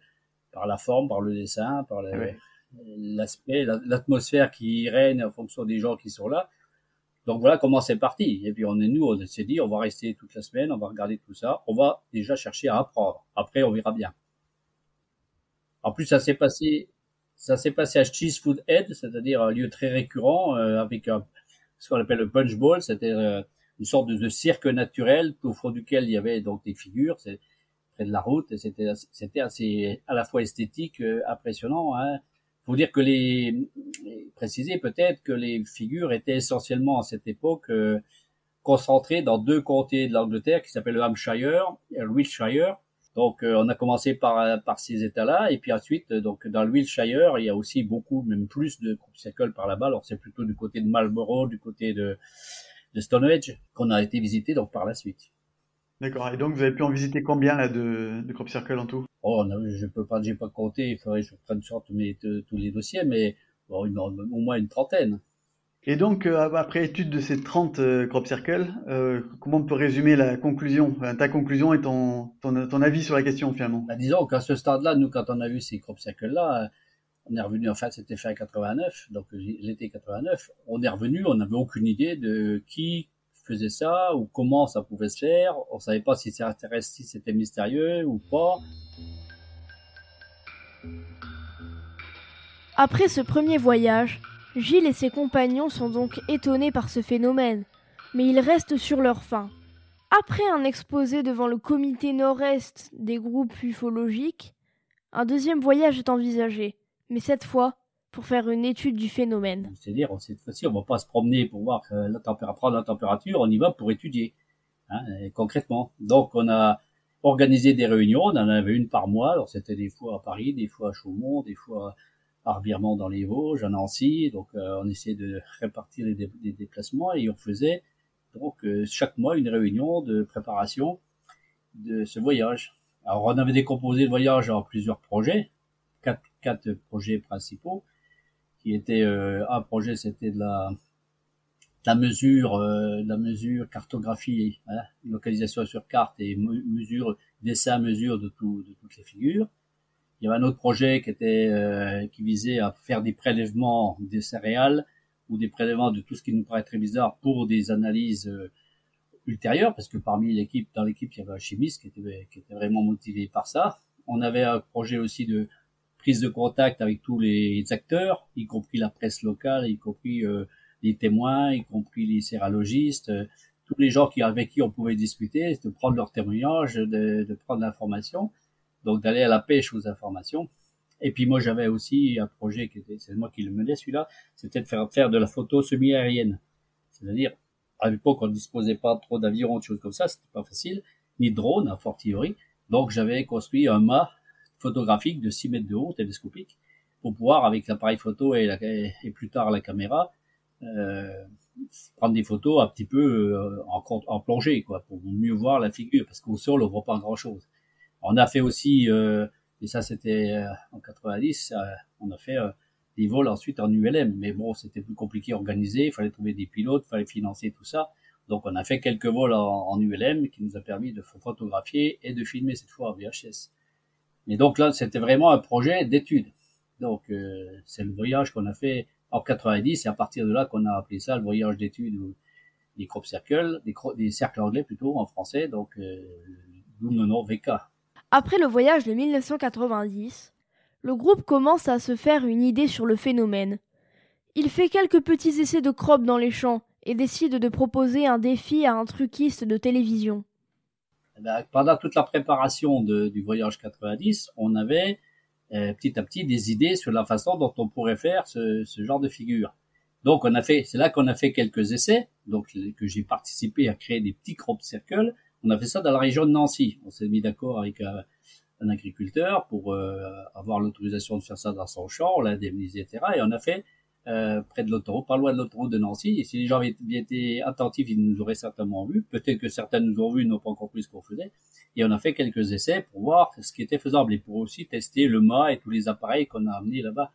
par la forme, par le dessin, par l'aspect, l'atmosphère qui règne en fonction des gens qui sont là. Donc voilà comment c'est parti. Et puis on est nous, on s'est dit, on va rester toute la semaine, on va regarder tout ça, on va déjà chercher à apprendre. Après, on verra bien. En plus, ça s'est passé ça s'est passé à Cheese Food Head, c'est-à-dire un lieu très récurrent euh, avec un, ce qu'on appelle le punch bowl, c'était euh, une sorte de, cirque naturel au fond duquel il y avait donc des figures, près de la route, c'était c'était assez à la fois esthétique, euh, impressionnant. Hein. Faut dire que les préciser peut-être que les figures étaient essentiellement à cette époque euh, concentrées dans deux comtés de l'Angleterre qui s'appellent le Hampshire et le Wiltshire donc, euh, on a commencé par, par ces États-là, et puis ensuite, euh, donc dans le Wiltshire, il y a aussi beaucoup, même plus de circles par là-bas. Alors, c'est plutôt du côté de Marlborough, du côté de, de Stonehenge, qu'on a été visité donc par la suite. D'accord. Et donc, vous avez pu en visiter combien là de, de crop circles en tout? Oh, non, je peux pas, j'ai pas compté. Il faudrait que je prenne sur tous, mes, tous les dossiers, mais bon, au moins une trentaine. Et donc, euh, après étude de ces 30 euh, crop circles, euh, comment on peut résumer la conclusion, ta conclusion et ton, ton, ton, avis sur la question finalement? Bah, Disons qu'à ce stade-là, nous, quand on a vu ces crop circles-là, on est revenu, en fait, c'était fin 89, donc l'été 89, on est revenu, on n'avait aucune idée de qui faisait ça ou comment ça pouvait se faire. On savait pas si si c'était mystérieux ou pas. Après ce premier voyage, Gilles et ses compagnons sont donc étonnés par ce phénomène, mais ils restent sur leur faim. Après un exposé devant le comité nord-est des groupes ufologiques, un deuxième voyage est envisagé, mais cette fois pour faire une étude du phénomène. C'est-à-dire, cette fois-ci, on va pas se promener pour voir la température, la température, on y va pour étudier, hein, concrètement. Donc, on a organisé des réunions, on en avait une par mois, alors c'était des fois à Paris, des fois à Chaumont, des fois à Arbirement dans les Vosges, à Nancy, donc euh, on essayait de répartir les, les, déplacements et on faisait donc euh, chaque mois une réunion de préparation de ce voyage. Alors on avait décomposé le voyage en plusieurs projets, quatre, quatre projets principaux, qui étaient euh, un projet c'était de la la mesure, euh, la mesure cartographie, hein, localisation sur carte et mesure dessin mesure de, tout, de toutes les figures. Il y avait un autre projet qui était euh, qui visait à faire des prélèvements des céréales ou des prélèvements de tout ce qui nous paraît très bizarre pour des analyses euh, ultérieures, parce que parmi l'équipe, dans l'équipe, il y avait un chimiste qui était, qui était vraiment motivé par ça. On avait un projet aussi de prise de contact avec tous les acteurs, y compris la presse locale, y compris euh, les témoins, y compris les sérologistes, euh, tous les gens qui, avec qui on pouvait discuter, de prendre leur témoignage, de, de prendre l'information, donc d'aller à la pêche aux informations. Et puis moi j'avais aussi un projet qui était, c'est moi qui le menais celui-là, c'était de faire faire de la photo semi-aérienne. C'est-à-dire, à l'époque on ne disposait pas trop d'avions, de choses comme ça, c'était pas facile, ni de drones, à fortiori. Donc j'avais construit un mât photographique de 6 mètres de haut, télescopique, pour pouvoir, avec l'appareil photo et, plus tard la caméra, euh, prendre des photos un petit peu euh, en, plongée, quoi, pour mieux voir la figure, parce qu'au sol, on voit pas grand-chose. On a fait aussi, euh, et ça c'était euh, en 90, on a fait des vols ensuite en ULM, mais bon, c'était plus compliqué à organiser, il fallait trouver des pilotes, il fallait financer tout ça. Donc on a fait quelques vols en, en, ULM qui nous a permis de photographier et de filmer cette fois en VHS. Et donc là, c'était vraiment un projet d'étude. Donc c'est le voyage qu'on a fait en 90, et à partir de là qu'on a appelé ça le voyage d'études des crop circles, des, des, cercles anglais plutôt en français, donc euh, d'où le nom VK. Après le voyage de 1990, le groupe commence à se faire une idée sur le phénomène. Il fait quelques petits essais de crop dans les champs et décide de proposer un défi à un truquiste de télévision. Ben, pendant toute la préparation de, du voyage 90, on avait euh, petit à petit des idées sur la façon dont on pourrait faire ce, ce genre de figure. Donc on a fait, c'est là qu'on a fait quelques essais, donc que j'ai participé à créer des petits crop circles. On a fait ça dans la région de Nancy. On s'est mis d'accord avec un, un, agriculteur pour euh, avoir l'autorisation de faire ça dans son champ, indemnisé, etc. Et on a fait euh, près de l'autoroute, pas loin de l'autoroute de Nancy. Et si les gens avaient été attentifs, ils nous auraient certainement vu. Peut-être que certains nous ont vus, n'ont pas compris ce qu'on faisait et on a fait quelques essais pour voir ce qui était faisable et pour aussi tester le mât et tous les appareils qu'on a amenés là-bas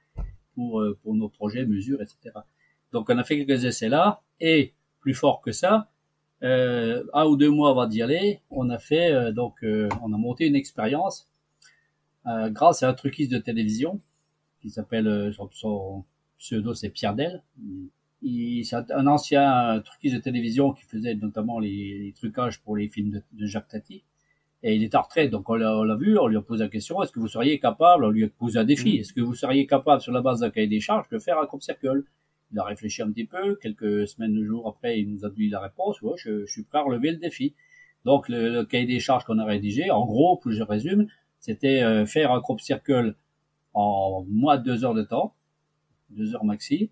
pour, euh, pour nos projets, mesures, etc. Donc on a fait quelques essais là et plus fort que ça, euh, un ou deux mois avant d'y aller, on a fait euh, donc euh, on a monté une expérience grâce à un truquiste de télévision qui s'appelle son, pseudo c'est Pierre Del. C'est un ancien truquiste de télévision qui faisait notamment les, les trucages pour les films de, de Jacques Tati et il est en retraite. Donc on l'a vu, on lui a posé la question est-ce que vous seriez capable On lui a posé un défi mm. est-ce que vous seriez capable, sur la base d'un cahier des charges, de faire un crop circle Il a réfléchi un petit peu. Quelques semaines, jours après, il nous a dit la réponse ouais, je, je suis prêt à relever le défi. Donc le, cahier des charges qu'on a rédigé, en gros, plus je résume, c'était euh, faire un crop circle en moins de deux heures de temps, deux heures maxi,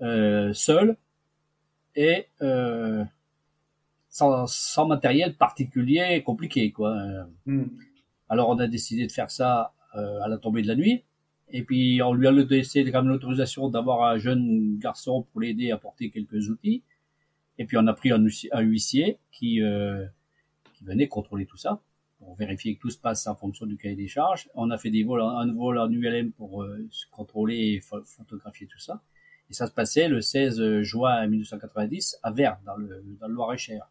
euh, seul, et euh, sans, sans matériel particulier compliqué quoi. Hmm. Alors on a décidé de faire ça euh, à la tombée de la nuit. Et puis on lui a laissé quand même l'autorisation d'avoir un jeune garçon pour l'aider à porter quelques outils. Et puis on a pris un, huissier qui, euh, qui venait contrôler tout ça pour vérifier que tout se passe en fonction du cahier des charges. On a fait des vols, un vol en ULM pour euh, contrôler et photographier tout ça. Et ça se passait le 16 juin 1990 à Verne, dans le, dans le Loir-et-Cher.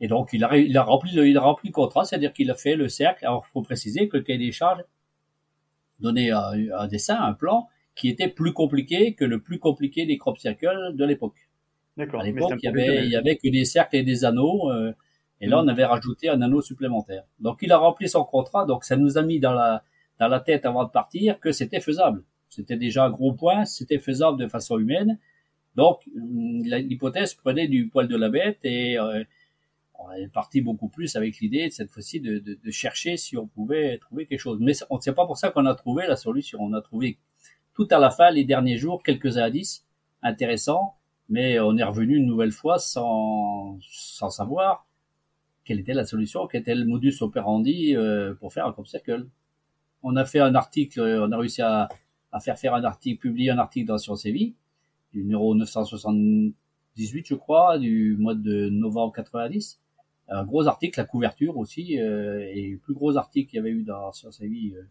Et donc, il a, il a rempli le, il a rempli le contrat, c'est-à-dire qu'il a fait le cercle. Alors, il faut préciser que le cahier des charges donnait un, un, dessin, un plan, qui était plus compliqué que le plus compliqué des crop circles de l'époque. D'accord. À l'époque, il y avait, il y avait que des cercles et des anneaux, euh, et là, on avait rajouté un anneau supplémentaire. Donc, il a rempli son contrat, donc ça nous a mis dans la, dans la tête avant de partir que c'était faisable. C'était déjà un gros point, c'était faisable de façon humaine. Donc, l'hypothèse prenait du poil de la bête et euh, on est parti beaucoup plus avec l'idée cette fois-ci de, de, de, chercher si on pouvait trouver quelque chose. Mais on ne sait pas pour ça qu'on a trouvé la solution. On a trouvé tout à la fin, les derniers jours, quelques indices intéressants, mais on est revenu une nouvelle fois sans, sans savoir quelle était la solution, quel était le modus operandi euh, pour faire un crop circle. On a fait un article, on a réussi à, à faire faire un article, publier un article dans Sciences et Vie, du numéro 978, je crois, du mois de novembre 90. Un gros article, la couverture aussi, euh, et le plus gros article qu'il y avait eu dans Sciences et Vie euh,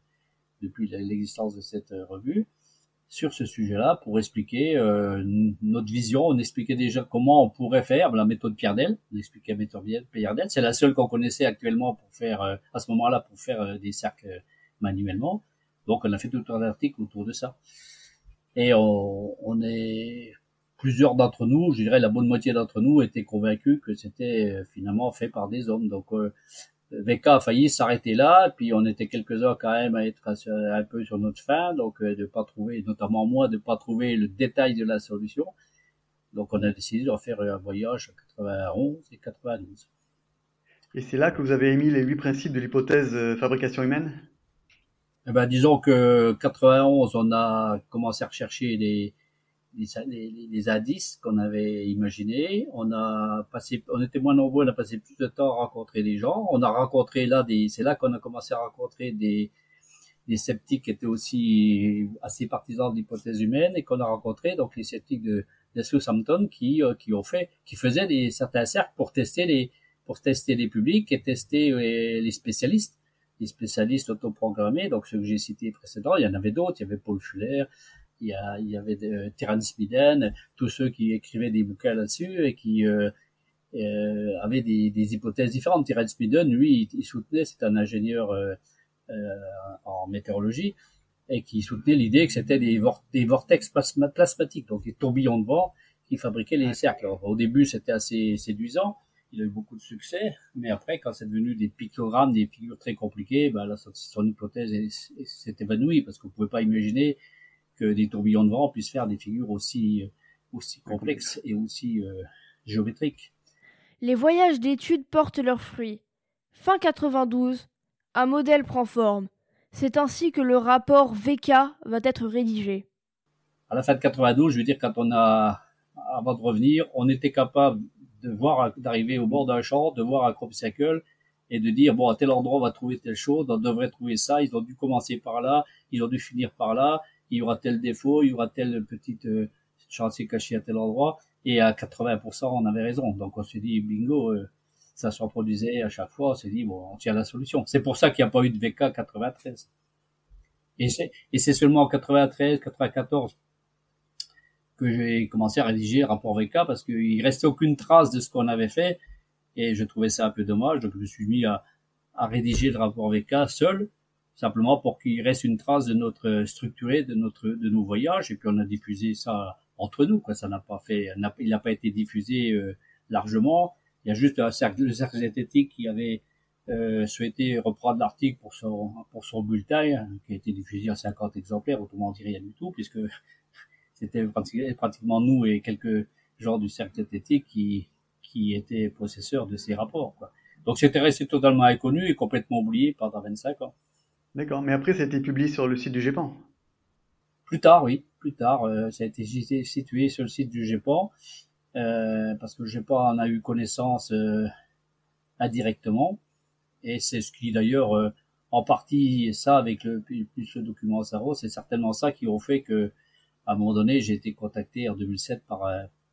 depuis l'existence de cette euh, revue sur ce sujet-là pour expliquer euh, notre vision. On expliquait déjà comment on pourrait faire la méthode Pierdel. On expliquait la méthode Pierdel. C'est la seule qu'on connaissait actuellement pour faire, euh, à ce moment-là, pour faire euh, des cercles manuellement. Donc, on a fait tout un article autour de ça. Et on, on est plusieurs d'entre nous, je dirais la bonne moitié d'entre nous, étaient convaincus que c'était finalement fait par des hommes. Donc, VK a failli s'arrêter là, puis on était quelques-uns quand même à être un peu sur notre fin, donc euh, de pas trouver, notamment moi, de pas trouver le détail de la solution. Donc on a décidé de faire un voyage en 91 et 92. Et c'est là que vous avez émis les huit principes de l'hypothèse euh, fabrication humaine? Eh ben, disons que 91, on a commencé à rechercher les, les, les, indices qu'on avait imaginés. On a passé, on était moins nombreux, on a passé plus de temps à rencontrer des gens. On a rencontré là des, c'est là qu'on a commencé à rencontrer des, des sceptiques qui étaient aussi assez partisans de l'hypothèse humaine et qu'on a rencontré donc les sceptiques de, de Southampton qui, euh, qui ont fait, qui faisaient des, certains cercles pour tester les, pour tester les publics et tester euh, les spécialistes les spécialistes autoprogrammés, donc ceux que j'ai cités précédemment, il y en avait d'autres, il y avait Paul Fuller, il y, a, il y avait de, Terence tous ceux qui écrivaient des bouquins là-dessus et qui euh, euh, avaient des, des, hypothèses différentes. Terence Miden, lui, il, soutenait, c'est un ingénieur euh, euh, en météorologie, et qui soutenait l'idée que c'était des, des vortex plasmatiques, donc des tourbillons de vent qui fabriquaient les cercles. au début, c'était assez séduisant. Il a eu beaucoup de succès, mais après, quand c'est devenu des pictogrammes, des figures très compliquées, ben là, son hypothèse s'est évanouie parce qu'on pouvait pas imaginer que des tourbillons de vent puissent faire des figures aussi, aussi complexes et aussi euh, géométriques. Les voyages d'études portent leurs fruits. Fin 92, un modèle prend forme. C'est ainsi que le rapport VK va être rédigé. À la fin de 92, je veux dire, quand on a, avant de revenir, on était capable de voir, d'arriver au bord d'un champ, de voir un crop circle et de dire, bon, à tel endroit, on va trouver telle chose, on devrait trouver ça, ils ont dû commencer par là, ils ont dû finir par là, il y aura tel défaut, il y aura tel petite euh, chantier caché à tel endroit, et à 80% on avait raison. Donc on s'est dit bingo, euh, ça se reproduisait à chaque fois, on s'est dit bon, on tient la solution. C'est pour ça qu'il n'y a pas eu de VK 93. Et c'est, seulement en 93, 94 que j'ai commencé à rédiger rapport VK parce qu'il restait aucune trace de ce qu'on avait fait et je trouvais ça un peu dommage. Donc je me suis mis à, à rédiger le rapport VK seul simplement pour qu'il reste une trace de notre structuré, de notre, de nos voyages. Et puis on a diffusé ça entre nous, quoi. Ça n'a pas fait, il n'a pas été diffusé euh, largement. Il y a juste un cercle, le cercle zététique qui avait euh, souhaité reprendre l'article pour son, pour son bulletin, qui a été diffusé en 50 exemplaires, autrement dit rien du tout, puisque c'était pratiquement nous et quelques gens du cercle zététique qui, qui étaient possesseurs de ces rapports, quoi. Donc c'était resté totalement inconnu et complètement oublié pendant 25 ans. D'accord, mais après ça a été publié sur le site du GEPAN. Plus tard, oui, plus tard, euh, ça a été situé sur le site du GEPAN, euh, parce que le GEPAN en a eu connaissance euh, indirectement, et c'est ce qui d'ailleurs, euh, en partie, ça avec le plus le document Saro, c'est certainement ça qui ont fait que, à un moment donné, j'ai été contacté en 2007 par,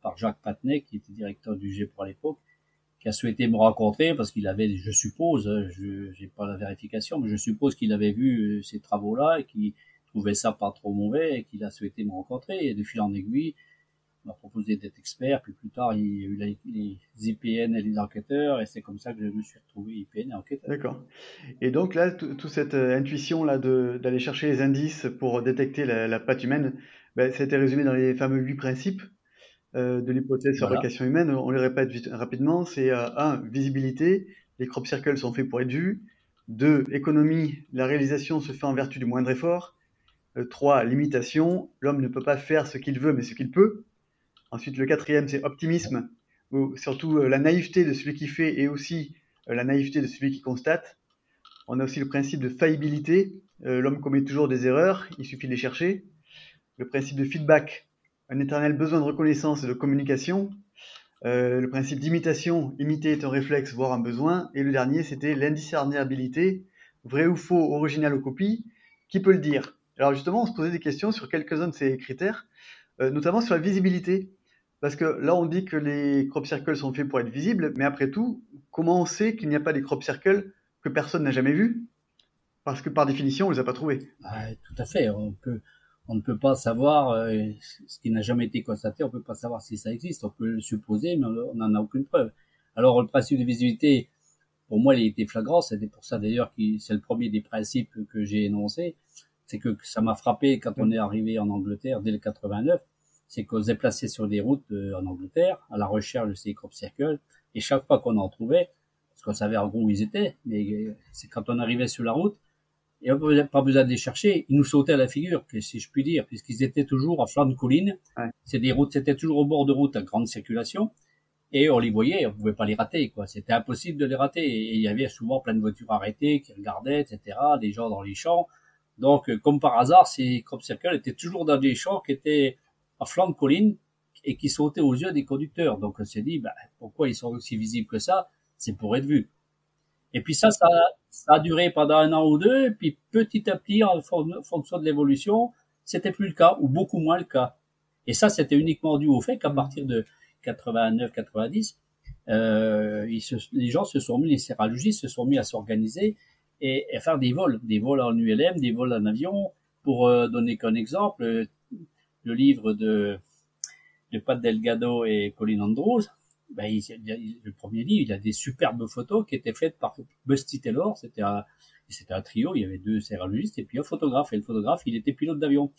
par Jacques Patnay, qui était directeur du GEPAN à l'époque, qui a souhaité me rencontrer parce qu'il avait, je suppose, hein, je n'ai pas la vérification, mais je suppose qu'il avait vu euh, ces travaux-là et qu'il trouvait ça pas trop mauvais et qu'il a souhaité me rencontrer. Et de fil en aiguille, il m'a proposé d'être expert. Puis plus tard, il y a eu les, IPN et les enquêteurs et c'est comme ça que je me suis retrouvé IPN et enquêteur. D'accord. Et donc là, toute cette euh, intuition là d'aller chercher les indices pour détecter la, la patte humaine, ben, été résumé dans les fameux huit principes. Euh, de l'hypothèse fabrication humaine, on les répète rapidement, c'est 1. Euh, visibilité, les crop circles sont faits pour être vus. 2. Économie, la réalisation se fait en vertu du moindre effort. 3, limitation, l'homme ne peut pas faire ce qu'il veut mais ce qu'il peut. Ensuite, le quatrième, c'est optimisme, ou surtout la naïveté de celui qui fait et aussi la naïveté de celui qui constate. On a aussi le principe de faillibilité, l'homme commet toujours des erreurs, il suffit de les chercher. Le principe de feedback, un éternel besoin de reconnaissance et de communication. le principe d'imitation, imiter est un réflexe, voire un besoin. Et le dernier, c'était l'indiscernabilité, vrai ou faux, original ou copie, qui peut le dire? Alors justement, on se posait des questions sur quelques-uns de ces critères, euh, notamment sur la visibilité. Parce que là, on dit que les crop circles sont faits pour être visibles, mais après tout, comment on sait qu'il n'y a pas des crop circles que personne n'a jamais vus? Parce que par définition, on les a pas trouvés. tout à fait. On, peut, on ne peut pas savoir euh, ce qui n'a jamais été constaté. On ne peut pas savoir si ça existe. On peut le supposer, mais on n'en a aucune preuve. Alors, le principe de visibilité, pour moi, il était flagrant. C'était pour ça d'ailleurs que c'est le premier des principes que j'ai énoncé. C'est que ça m'a frappé quand on est arrivé en Angleterre dès le 89. C'est qu'on s'est placé sur des routes euh, en Angleterre à la recherche de ces crop circles. Et chaque fois qu'on en trouvait, parce qu'on savait en gros où ils étaient, mais euh, c'est quand on arrivait sur la route, et on n'avait pas besoin de les chercher, ils nous sautaient à la figure, si je puis dire, puisqu'ils étaient toujours à flanc de colline. C'est des routes, c'était toujours au bord de route à grande circulation et on les voyait, on pouvait pas les rater, quoi. C'était impossible de les rater. Et il y avait souvent plein de voitures arrêtées qui regardaient, etc. Des gens dans les champs. Donc, euh, comme par hasard, ces crop circles étaient toujours dans des champs qui étaient à flanc de colline et qui sautaient aux yeux des conducteurs. Donc, on s'est dit, bah, pourquoi ils sont aussi visibles que ça? C'est pour être vus. Et puis ça, ça, ça, a duré pendant un an ou deux. Et puis petit à petit, en fonction de l'évolution, c'était plus le cas ou beaucoup moins le cas. Et ça, c'était uniquement dû au fait qu'à partir de 89-90, euh, les gens se sont mis, les sérologistes se sont mis à s'organiser et, à faire des vols, des vols en ULM, des vols en avion. Pour euh, donner qu'un exemple, le livre de, de Pat Delgado et Colin Andrews, ben, il, le premier livre, il a des superbes photos qui étaient faites par Busty Taylor. C'était un, c'était un trio, il y avait deux sérologistes et puis un photographe. Et le photographe, il était pilote d'avion.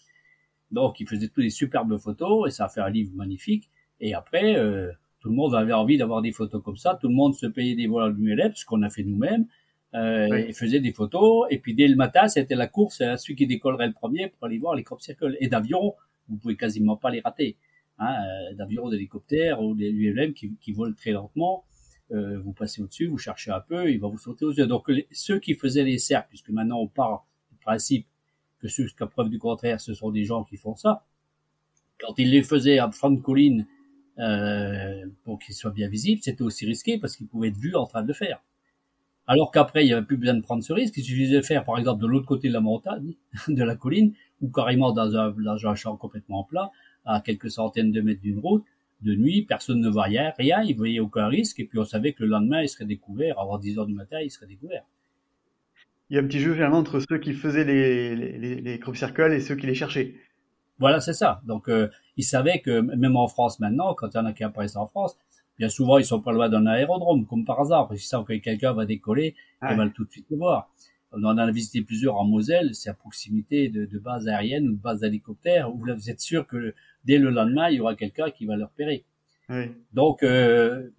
Donc, il faisait tous des superbes photos et ça a fait un livre magnifique. Et après, euh, tout le monde avait envie d'avoir des photos comme ça. Tout le monde se payait des vols à l'ULF, ce qu'on a fait nous-mêmes. Euh, et faisait des photos. Et puis dès le matin, c'était la course à celui qui décollerait le premier pour aller voir les crop circles. Et d'avion, vous pouvez quasiment pas les rater. Hein, euh, d'avions, d'hélicoptères ou des ULM qui, qui volent très lentement. Euh, vous passez au-dessus, vous cherchez un peu, il va vous sauter aux yeux. Donc ceux qui faisaient les cercles, puisque maintenant on part du principe que jusqu'à preuve du contraire, ce sont des gens qui font ça. Quand ils les faisaient à fond de colline euh, pour qu'il soit bien visible, c'était aussi risqué parce qu'il pouvait être vu en train de le faire. Alors qu'après, il n'y avait plus besoin de prendre ce risque. Il suffisait de faire, par exemple, de l'autre côté de la montagne, de la colline, ou carrément dans un, dans un champ complètement plat, à quelques centaines de mètres d'une route. De nuit, personne ne voyait rien, il voyait aucun risque, et puis on savait que le lendemain, il serait découvert. Avant 10 heures du matin, il serait découvert. Il y a un petit jeu finalement entre ceux qui faisaient les, les, les, crop circles et ceux qui les cherchaient. Voilà, c'est ça. Donc, euh, ils savaient que même en France maintenant, quand il y en a qui apparaissent en France, bien souvent ils sont pas loin d'un aérodrome, comme par hasard, parce qu'ils savent que quelqu'un va décoller, ils veulent tout de suite le voir. On en a visité plusieurs en Moselle, c'est à proximité de, de bases aériennes ou de bases d'hélicoptères, où vous êtes sûr que dès le lendemain, il y aura quelqu'un qui va le repérer. Oui. Donc, euh,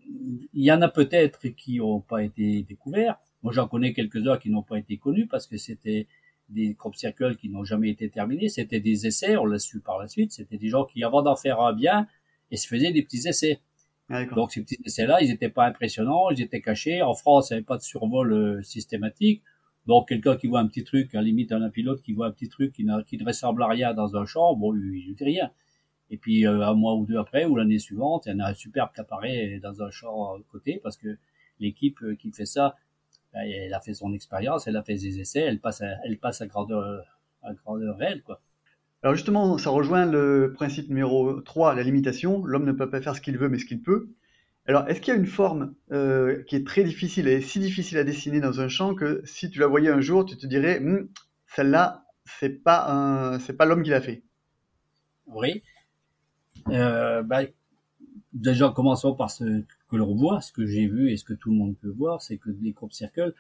il y en a peut-être qui n'ont pas été découverts. Moi, j'en connais quelques-uns qui n'ont pas été connus parce que c'était des crop circles qui n'ont jamais été terminés. C'était des essais, on l'a su par la suite. C'était des gens qui, avant d'en faire un bien, et se faisaient des petits essais. Donc ces petits essais-là, ils n'étaient pas impressionnants, ils étaient cachés. En France, il n'y avait pas de survol euh, systématique. Donc quelqu'un qui voit un petit truc, à la limite un pilote qui voit un petit truc qui, qui ne ressemble à rien dans un champ, bon, il ne dit rien. Et puis euh, un mois ou deux après, ou l'année suivante, il y en a un superbe qui apparaît dans un champ côté, parce que l'équipe euh, qui fait ça, ben, elle a fait son expérience, elle a fait des essais, elle passe à, elle passe à grandeur, à réelle, quoi. Alors justement, ça rejoint le principe numéro 3, la limitation. L'homme ne peut pas faire ce qu'il veut, mais ce qu'il peut. Alors, est-ce qu'il y a une forme euh, qui est très difficile et si difficile à dessiner dans un champ que si tu la voyais un jour, tu te dirais, hm, celle-là, c'est pas c'est pas l'homme qui l'a fait. Oui. Euh, bah, déjà, commençons par ce que l'on voit, ce que j'ai vu et ce que tout le monde peut voir, c'est que les courbes circles,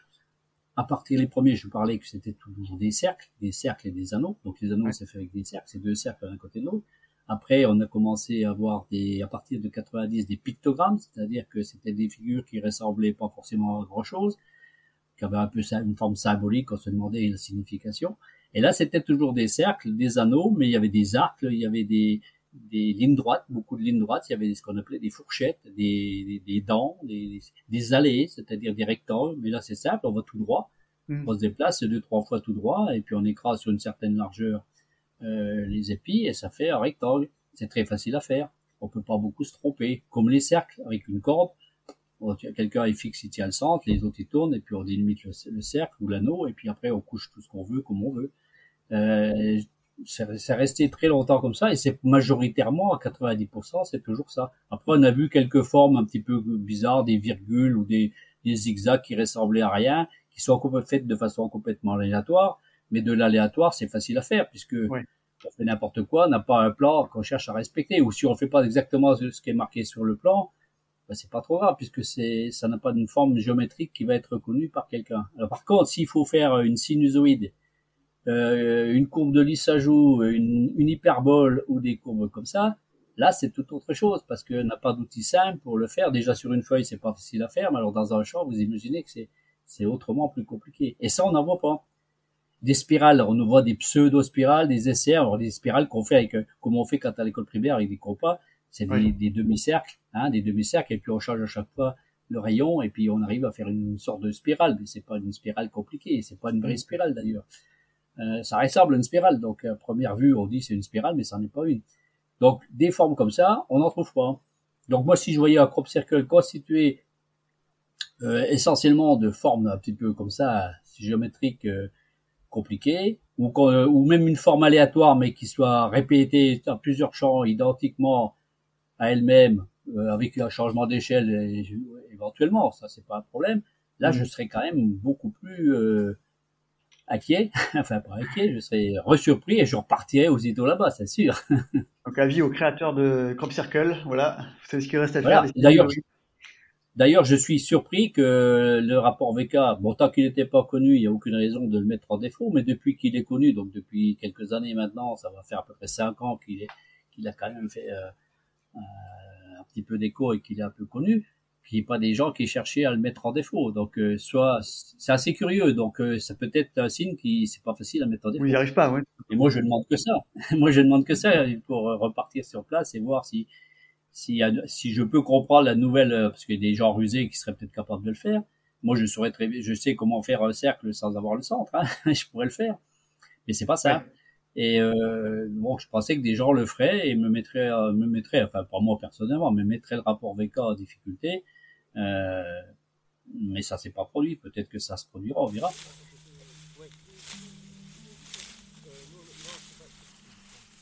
à partir des premiers, je parlais que c'était toujours des cercles, des cercles et des anneaux. Donc les anneaux, c'est fait avec des cercles, c'est deux cercles d'un côté de l'autre. Après, on a commencé à avoir des, à partir de 90, des pictogrammes, c'est-à-dire que c'était des figures qui ressemblaient pas forcément à grand chose, qui avaient un peu une forme symbolique, on se demandait la signification. Et là, c'était toujours des cercles, des anneaux, mais il y avait des arcs, il y avait des, des lignes droites, beaucoup de lignes droites, il y avait ce qu'on appelait des fourchettes, des, des, dents, des, des allées, c'est-à-dire des rectangles, mais là c'est simple, on va tout droit, hmm. on se déplace deux, trois fois tout droit, et puis on écrase sur une certaine largeur euh, les épis, et ça fait un rectangle. C'est très facile à faire, on peut pas beaucoup se tromper, comme les cercles, avec une corde, quelqu'un il fixe, il tient le centre, les autres ils tournent, et puis on délimite le, cercle ou l'anneau, et puis après on couche tout ce qu'on veut, comme on veut. Euh, c'est resté très longtemps comme ça et c'est majoritairement à 90% c'est toujours ça. Après on a vu quelques formes un petit peu bizarres, des virgules ou des, des zigzags qui ressemblaient à rien, qui sont faites de façon complètement aléatoire, mais de l'aléatoire c'est facile à faire puisque on fait n'importe quoi, on n'a pas un plan qu'on cherche à respecter ou si on fait pas exactement ce qui est marqué sur le plan, ben c'est pas trop grave puisque c'est ça n'a pas une forme géométrique qui va être reconnue par quelqu'un. Par contre s'il faut faire une sinusoïde euh, une courbe de lissajou, une, une hyperbole ou des courbes comme ça, là c'est tout autre chose parce qu'on n'a pas d'outil simple pour le faire. Déjà sur une feuille c'est pas facile à faire, mais alors dans un champ vous imaginez que c'est c'est autrement plus compliqué. Et ça on n'en voit pas. Des spirales, on nous voit des pseudo-spirales, des SR, alors des spirales qu'on fait avec, comme on fait quand à l'école primaire avec des compas, c'est des, des demi-cercles, hein, des demi-cercles, et puis on change à chaque fois le rayon, et puis on arrive à faire une sorte de spirale, mais c'est pas une spirale compliquée, c'est pas une vraie spirale d'ailleurs. Euh, ça ressemble à une spirale. Donc, à première vue, on dit c'est une spirale, mais ça n'est pas une. Donc, des formes comme ça, on n'en trouve pas. Donc, moi, si je voyais un crop circle constitué euh, essentiellement de formes un petit peu comme ça, géométriques euh, compliquées, ou, ou même une forme aléatoire, mais qui soit répétée dans plusieurs champs identiquement à elle-même, avec un changement d'échelle éventuellement, ça c'est pas un problème. Là, je mmh. serais quand même beaucoup plus inquiet, enfin pas inquiet, je serais resurpris et je repartirais aussitôt là-bas, c'est sûr. Donc avis au créateur de Crop Circle, voilà, savez ce qu'il reste à faire. D'ailleurs, D'ailleurs, je suis surpris que le rapport VK, bon, tant qu'il n'était pas connu, il n'y a aucune raison de le mettre en défaut, mais depuis qu'il est connu, donc depuis quelques années maintenant, ça va faire à peu près cinq ans qu'il est, qu'il a quand même fait euh, un petit peu d'écho et qu'il est un peu connu qu'il n'y ait pas des gens qui cherchaient à le mettre en défaut. Donc, euh, soit c'est assez curieux. Donc, euh, ça peut être un signe qui c'est pas facile à mettre en défaut. Oui, il n'y arrive pas, oui. Et moi, je demande que ça. moi, je demande que ça pour repartir sur place et voir si si, si je peux comprendre la nouvelle, euh, parce qu'il y a des gens rusés qui seraient peut-être capables de le faire. Moi, je saurais très, je sais comment faire un cercle sans avoir le centre. Hein. je pourrais le faire, mais c'est pas ça. Et euh, bon, je pensais que des gens le feraient et me mettraient, me mettraient, enfin pas moi personnellement, mais mettraient le rapport VK en difficulté euh, mais ça s'est pas produit. Peut-être que ça se produira, on verra.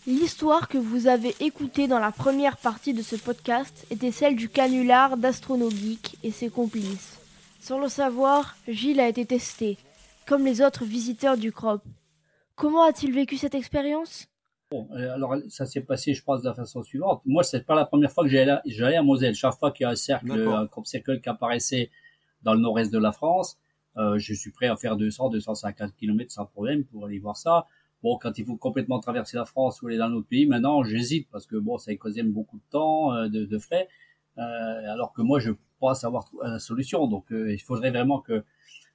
L'histoire que vous avez écoutée dans la première partie de ce podcast était celle du canular d'Astronogeek et ses complices. Sans le savoir, Gilles a été testé, comme les autres visiteurs du CROP. Comment a-t-il vécu cette expérience? Bon, euh, alors ça s'est passé, je pense, de la façon suivante. Moi, c'est pas la première fois que j'allais, j'allais à Moselle. Chaque fois qu'il y a un cercle, un crop circle qui apparaissait dans le nord-est de la France, euh, je suis prêt à faire 200, 250 km sans problème pour aller voir ça. Bon, quand il faut complètement traverser la France ou aller dans autre pays, maintenant, j'hésite parce que bon, ça économise beaucoup de temps, euh, de, de, frais, euh, alors que moi, je pense avoir la solution. Donc, il faudrait vraiment que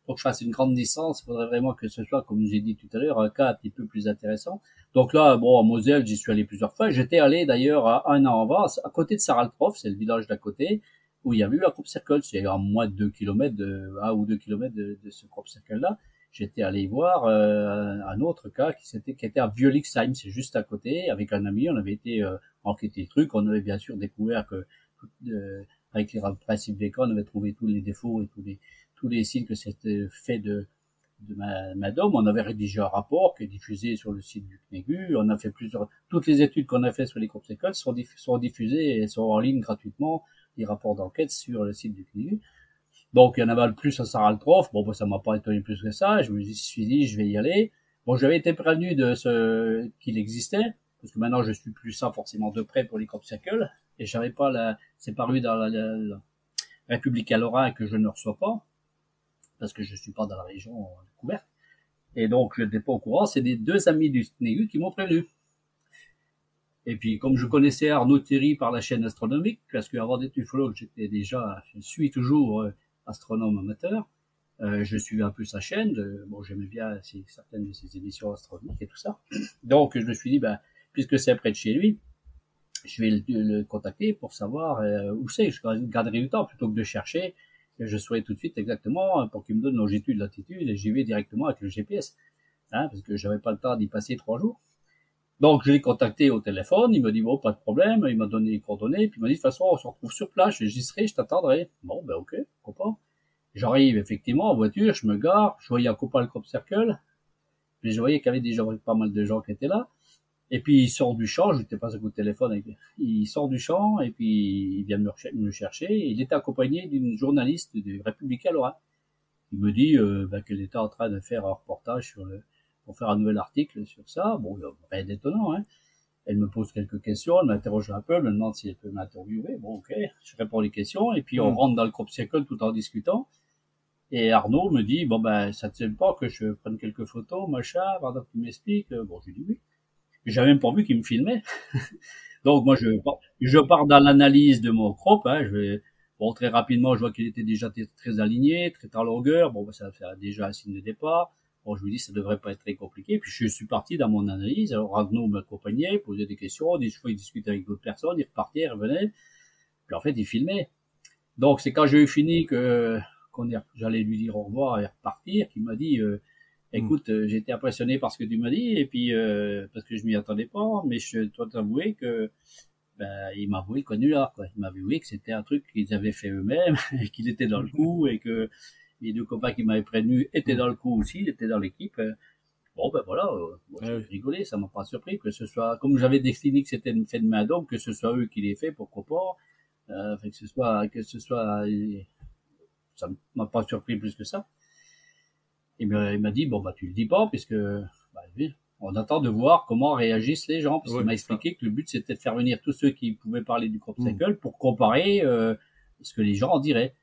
pour que je fasse une grande distance, il faudrait vraiment que ce soit, comme j'ai dit tout à l'heure, un cas un petit peu plus intéressant. Donc là, bon, à Moselle, j'y suis allé plusieurs fois. J'étais allé d'ailleurs un an avant, à côté de Saraltrof, c'est le village d'à côté, où il y avait eu la Crop Circle. C'est à moins de 2 km, de, 1 ou 2 km de, de ce Crop Circle-là. J'étais allé voir euh, un autre cas qui, était, qui était à Violixheim, c'est juste à côté, avec un ami. On avait été euh, enquêter le truc. On avait bien sûr découvert que, euh, avec les principes des cas, on avait trouvé tous les défauts et tous les, tous les signes que c'était fait de, de Madame, on avait rédigé un rapport qui est diffusé sur le site du CNEGU. On a fait plusieurs, toutes les études qu'on a fait sur les écoles sont, sont diffusées et sont en ligne gratuitement, les rapports d'enquête sur le site du CNEGU. Donc, il y en avait le plus à Saraltrof. Bon, bah, ça m'a pas étonné plus que ça. Je me suis dit, je vais y aller. Bon, j'avais été prévenu de ce qu'il existait, parce que maintenant je suis plus ça forcément de près pour les crop circles, et j'avais pas la, c'est paru dans la, la, République à Lorrain que je ne reçois pas parce que je suis pas dans la région couverte. Et donc, je n'étais pas au courant. C'est des deux amis du SNEGU qui m'ont prévenu. Et puis, comme je connaissais Arnaud Thierry par la chaîne astronomique, parce qu'avant d'être ufologue, j'étais déjà, je suis toujours euh, astronome amateur, Euh, je suivais un peu sa chaîne. bon, j'aimais bien certaines de ses émissions astronomiques et tout ça. Donc, je me suis dit, bah, puisque c'est près de chez lui, je vais le, contacter pour savoir euh, où c'est. Je garderai du temps plutôt que de chercher. Je saurais tout de suite exactement pour qu'il me donne longitude, latitude et j'y vais directement avec le GPS. Hein, parce que j'avais pas le temps d'y passer trois jours. Donc, je l'ai contacté au téléphone, il m'a dit, bon, pas de problème, il m'a donné les coordonnées, puis il m'a dit, de toute façon, on se retrouve sur place, j'y serai, je t'attendrai. Bon, ben, ok, comprends. J'arrive, effectivement, en voiture, je me gare, je voyais un copain le Crop Circle, puis je voyais qu'il y avait déjà pas mal de gens qui étaient là. Et puis, il sort du champ, je n'étais pas à coup de téléphone avec Il sort du champ, et puis, il vient me, chercher, il était accompagné d'une journaliste du Républicain Lorrain. Il me dit, euh, ben, qu'elle était en train de faire un reportage sur le, pour faire un nouvel article sur ça. Bon, rien d'étonnant, hein. Elle me pose quelques questions, elle m'interroge un peu, elle me demande si elle peut m'interviewer. Bon, ok, je réponds les questions, et puis on hmm. rentre dans le crop circle tout en discutant. Et Arnaud me dit, bon ben, ça te gêne pas que je prenne quelques photos, machin, pendant que tu m'expliques. Bon, je dis oui. J'avais même pas vu qu'il me filmait. Donc moi, je, je pars dans l'analyse de mon crop, hein, je vais, bon, très rapidement, je vois qu'il était déjà très aligné, très en longueur. Bon, ben, ça fait déjà un signe de départ. Bon, je me dis, ça devrait pas être très compliqué. Puis je suis parti dans mon analyse. Alors Ragno m'accompagnait, posait des questions. Des fois, il discutait avec d'autres personnes. Il repartait, il revenait. Puis en fait, il filmait. Donc c'est quand j'ai eu fini que qu'on j'allais lui dire au revoir et repartir, qu'il m'a dit, euh, hmm. écoute, euh, été impressionné par ce que tu m'as dit et puis euh, parce que je m'y attendais pas, mais je dois t'avouer que ben, il m'a avoué connu là, quoi. Il m'a avoué que c'était un truc qu'ils avaient fait eux-mêmes et qu'il était dans le coup et que les deux copains qui m'avaient prévenu étaient dans le coup aussi, ils étaient dans l'équipe. Bon, ben voilà, euh, j'ai rigolé, ça m'a pas surpris que ce soit, comme j'avais défini que c'était une fait de main d'homme, que ce soit eux qui l'aient fait, pourquoi pas, euh, que ce soit, que ce soit, ça m'a pas surpris plus que ça. Et il m'a dit, bon, bah, tu le dis pas, puisque, bah, on attend de voir comment réagissent les gens, parce qu'il m'a expliqué que le but c'était de faire venir tous ceux qui pouvaient parler du crop cycle mm. pour comparer euh, ce que les gens en diraient.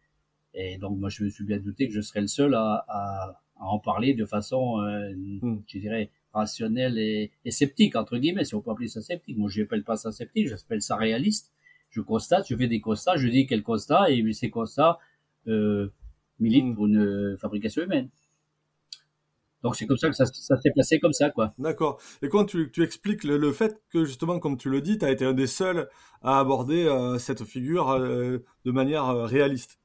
Et donc moi je me suis bien douté que je serais le seul à, à, à en parler de façon, euh, hmm. je dirais, rationnelle et, et, sceptique entre guillemets, si on peut appeler ça sceptique. Moi je n'appelle pas ça sceptique, j'appelle ça réaliste. Je constate, je fais des constats, je dis quels constats et ces constats euh, militent hmm. pour une fabrication humaine. Donc c'est comme ça que ça, ça s'est passé comme ça, quoi. D'accord. Et quand tu, tu expliques le, le, fait que justement, comme tu le dis, tu as été un des seuls à aborder euh, cette figure euh, de manière euh, réaliste.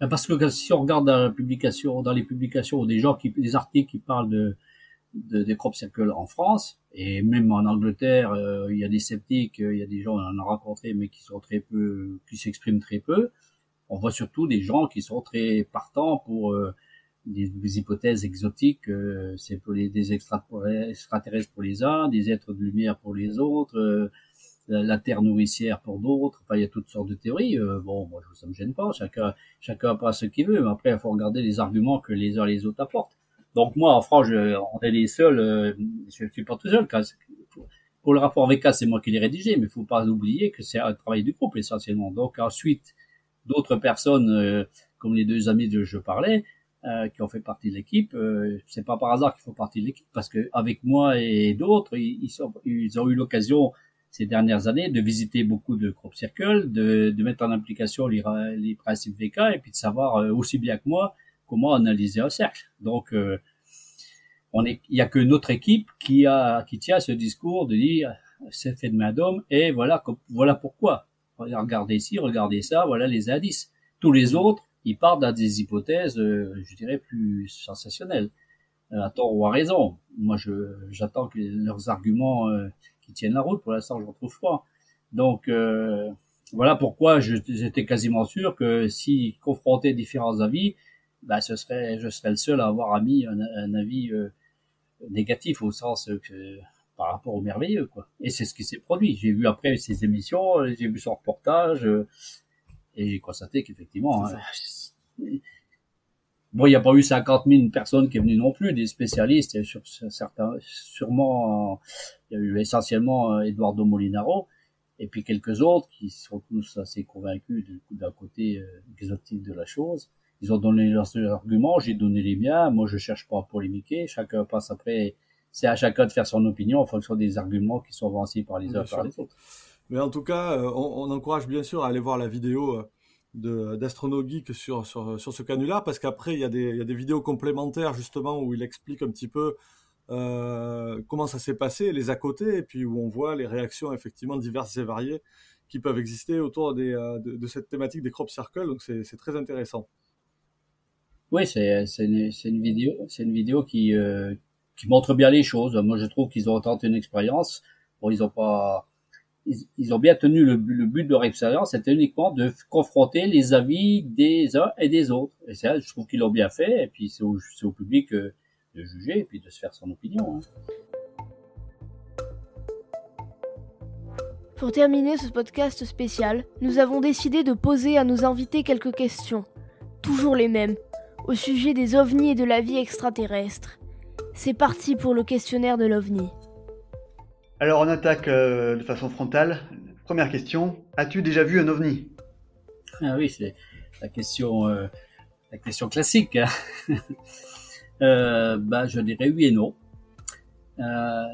Ben, parce que si on regarde dans, la publication, dans les publications des gens qui, des articles qui parlent de, de des crop circles en France et même en Angleterre, euh, il y a des sceptiques, euh, il y a des gens on en a rencontré mais qui sont très peu, qui s'expriment très peu. On voit surtout des gens qui sont très partants pour euh, des, hypothèses exotiques. c'est pour les des extraterrestres pour les uns, des êtres de lumière pour les autres la terre nourricière pour d'autres. Enfin, il y a toutes sortes de théories. Euh, bon, moi, ça me gêne pas. Chacun, chacun pas ce qu'il veut. Mais après, il faut regarder les arguments que les uns et les autres apportent. Donc moi, en France, on est les seuls. Euh, je suis pas tout seul. Pour le rapport VK, c'est moi qui l'ai rédigé, mais il faut pas oublier que c'est un travail du groupe essentiellement. Donc ensuite, d'autres personnes, euh, comme les deux amis de je parlais, qui ont fait partie de l'équipe, c'est pas par hasard qu'ils font partie de l'équipe, parce que avec moi et d'autres, ils, sont, ils ont eu l'occasion ces dernières années, de visiter beaucoup de crop circles, de, de mettre en application les, les, principes VK et puis de savoir euh, aussi bien que moi comment analyser un cercle. Donc, euh, on est, il y a que notre équipe qui a, qui tient ce discours de dire c'est fait de main d'homme et voilà, voilà pourquoi. Regardez ici, regardez ça, voilà les indices. Tous les autres, ils partent dans des hypothèses, euh, je dirais, plus sensationnelles, à tort ou à raison. Moi, je, j'attends que leurs arguments qui tiennent la route. Pour l'instant, j'en trouve pas. Donc euh, voilà pourquoi j'étais quasiment sûr que si confrontait différents avis, bah, ce serait, je serais le seul à avoir ami un, avis euh, négatif au sens que par rapport au merveilleux, quoi. Et c'est ce qui s'est produit. J'ai vu après ces émissions, j'ai vu son reportage, euh, et j'ai constaté qu'effectivement, Bon, il n'y a pas eu 50 000 personnes qui sont venues non plus, des spécialistes, sur certains, sûrement, il y a eu essentiellement euh, Eduardo Molinaro, et puis quelques autres qui sont tous assez convaincus d'un côté euh, exotique de la chose. Ils ont donné leurs arguments, j'ai donné les miens, moi je cherche pas à polémiquer, chacun passe après, c'est à chacun de faire son opinion en fonction des arguments qui sont avancés par les uns par les autres. Mais en tout cas, euh, on, on, encourage bien sûr à aller voir la vidéo d'Astrono Geek sur, sur, sur ce canular, parce qu'après, il y, a des, il y a des vidéos complémentaires, justement, où il explique un petit peu euh, comment ça s'est passé, les à côté, et puis où on voit les réactions, effectivement, diverses et variées qui peuvent exister autour des, euh, de, cette thématique des crop circles, donc c'est très intéressant. Oui, c'est une, une, vidéo, c'est une vidéo qui, euh, qui montre bien les choses. Moi, je trouve qu'ils ont tenté une expérience. Bon, ils ont pas, ils, ont bien tenu le, but de leur expérience, c'était uniquement de confronter les avis des uns et des autres. Et ça, je trouve qu'ils l'ont bien fait. Et puis c'est au, au, public euh, de juger et puis de se faire son opinion. Hein. Pour terminer ce podcast spécial, nous avons décidé de poser à nos invités quelques questions, toujours les mêmes, au sujet des ovnis et de la vie extraterrestre. C'est parti pour le questionnaire de l'ovni. Alors on attaque euh, de façon frontale. Première question, as-tu déjà vu un ovni? Ah oui, c'est la question, euh, la question classique. Hein. euh, bah, je dirais oui et non.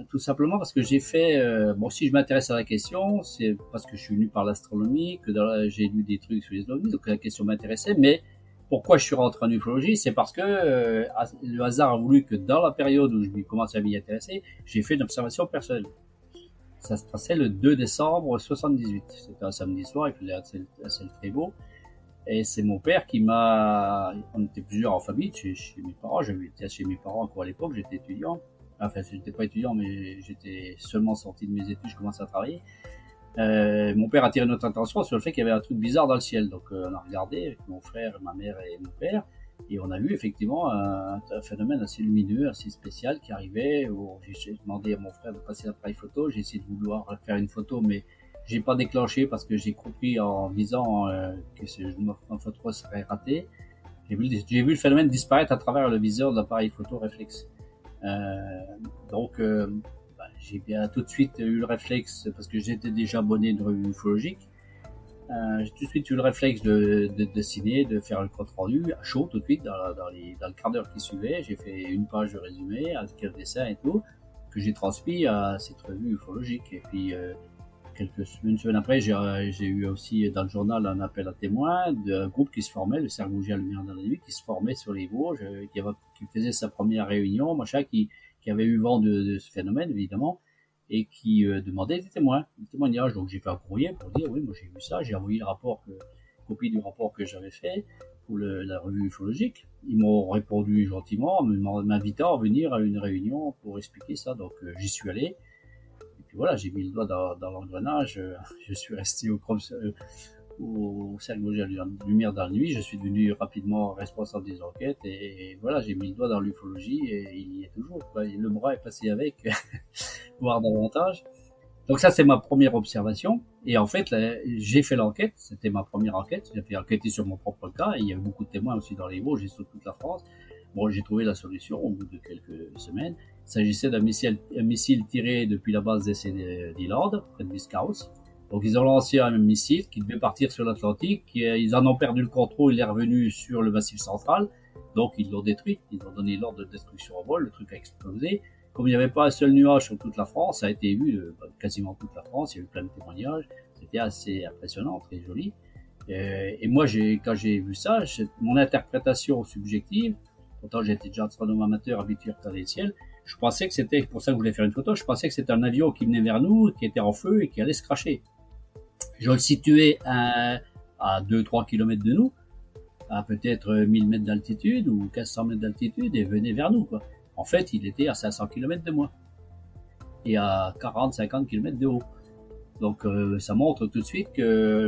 Tout simplement parce que j'ai fait, bon si je m'intéresse à la question, c'est parce que je suis venu par l'astronomie, que j'ai lu des trucs sur les ovnis, donc la question m'intéressait, mais pourquoi je suis rentré en ufologie? C'est parce que le hasard a voulu que dans la période où je commençais à m'y intéresser, j'ai fait une observation personnelle. Ça se passait le 2 décembre 78. C'était un samedi soir, il faisait assez, assez très beau. Et c'est mon père qui m'a... On était plusieurs en famille, chez, mes parents. J'étais chez mes parents encore à l'époque, j'étais étudiant. Enfin, j'étais pas étudiant, mais j'étais seulement sorti de mes études, je commençais à travailler. Euh, mon père a tiré notre attention sur le fait qu'il y avait un truc bizarre dans le ciel. Donc euh, on a regardé avec mon frère, ma mère et mon père. Et on a vu effectivement un, un, phénomène assez lumineux, assez spécial qui arrivait. J'ai demandé à mon frère de passer l'appareil photo. J'ai essayé de vouloir faire une photo, mais j'ai pas déclenché parce que j'ai compris en disant euh, que ma photo serait ratée. J'ai vu, vu, le phénomène disparaître à travers le viseur de l'appareil photo réflexe. Euh, donc euh, bah, j'ai bien tout de suite eu le réflexe parce que j'étais déjà abonné de revue ufologique j'ai tout de suite eu le réflexe de, de, de, dessiner, de faire le compte rendu à chaud tout de suite dans, les, dans le quart d'heure qui suivait. J'ai fait une page de résumé avec le dessin et tout que j'ai transmis à cette revue ufologique. Et puis euh, quelques une semaine après, j'ai eu aussi dans le journal un appel à témoins d'un groupe qui se formait, le Cercle à Lumière dans la nuit, qui se formait sur les Vosges, euh, qui, qui faisait sa première réunion, machin, qui, qui avait eu vent de, de ce phénomène évidemment et qui euh, demandait des témoins, des témoignages. Donc j'ai fait un courrier pour dire oui, moi j'ai vu ça, j'ai envoyé le rapport, que, copie du rapport que j'avais fait pour le, la revue ufologique. Ils m'ont répondu gentiment, m'invitant à venir à une réunion pour expliquer ça. Donc euh, j'y suis allé. Et puis voilà, j'ai mis le doigt dans, dans l'engrenage. je suis resté au, au cercle de lumière dans la nuit. Je suis devenu rapidement responsable des enquêtes et, voilà, j'ai mis le doigt dans l'ufologie et il y est toujours. Le bras est passé avec, voire davantage. Donc ça, c'est ma première observation. Et en fait, j'ai fait l'enquête. C'était ma première enquête. J'ai fait enquêter sur mon propre cas. Il y avait beaucoup de témoins aussi dans les Vosges et sur toute la France. Bon, j'ai trouvé la solution au bout de quelques semaines. Il s'agissait d'un missile, missile, tiré depuis la base d'essai près de Biscarrosse, donc ils ont lancé un missile qui devait partir sur l'Atlantique. Ils en ont perdu le contrôle, il est revenu sur le massif central. Donc ils l'ont détruit, ils ont donné l'ordre de destruction en vol, le truc a explosé. Comme il n'y avait pas un seul nuage sur toute la France, ça a été vu euh, quasiment toute la France, il y a eu plein de témoignages, c'était assez impressionnant, très joli. Euh, et moi, quand j'ai vu ça, mon interprétation subjective, pourtant j'étais déjà astronome amateur habitué à regarder le ciel, je pensais que c'était, pour ça que je voulais faire une photo, je pensais que c'était un avion qui venait vers nous, qui était en feu et qui allait se cracher je le situais à, à 2-3 km de nous, à peut-être 1000 mètres d'altitude ou 1500 mètres d'altitude et venait vers nous. En fait, il était à 500 km de moi et à 40-50 km de haut. Donc euh, ça montre tout de suite que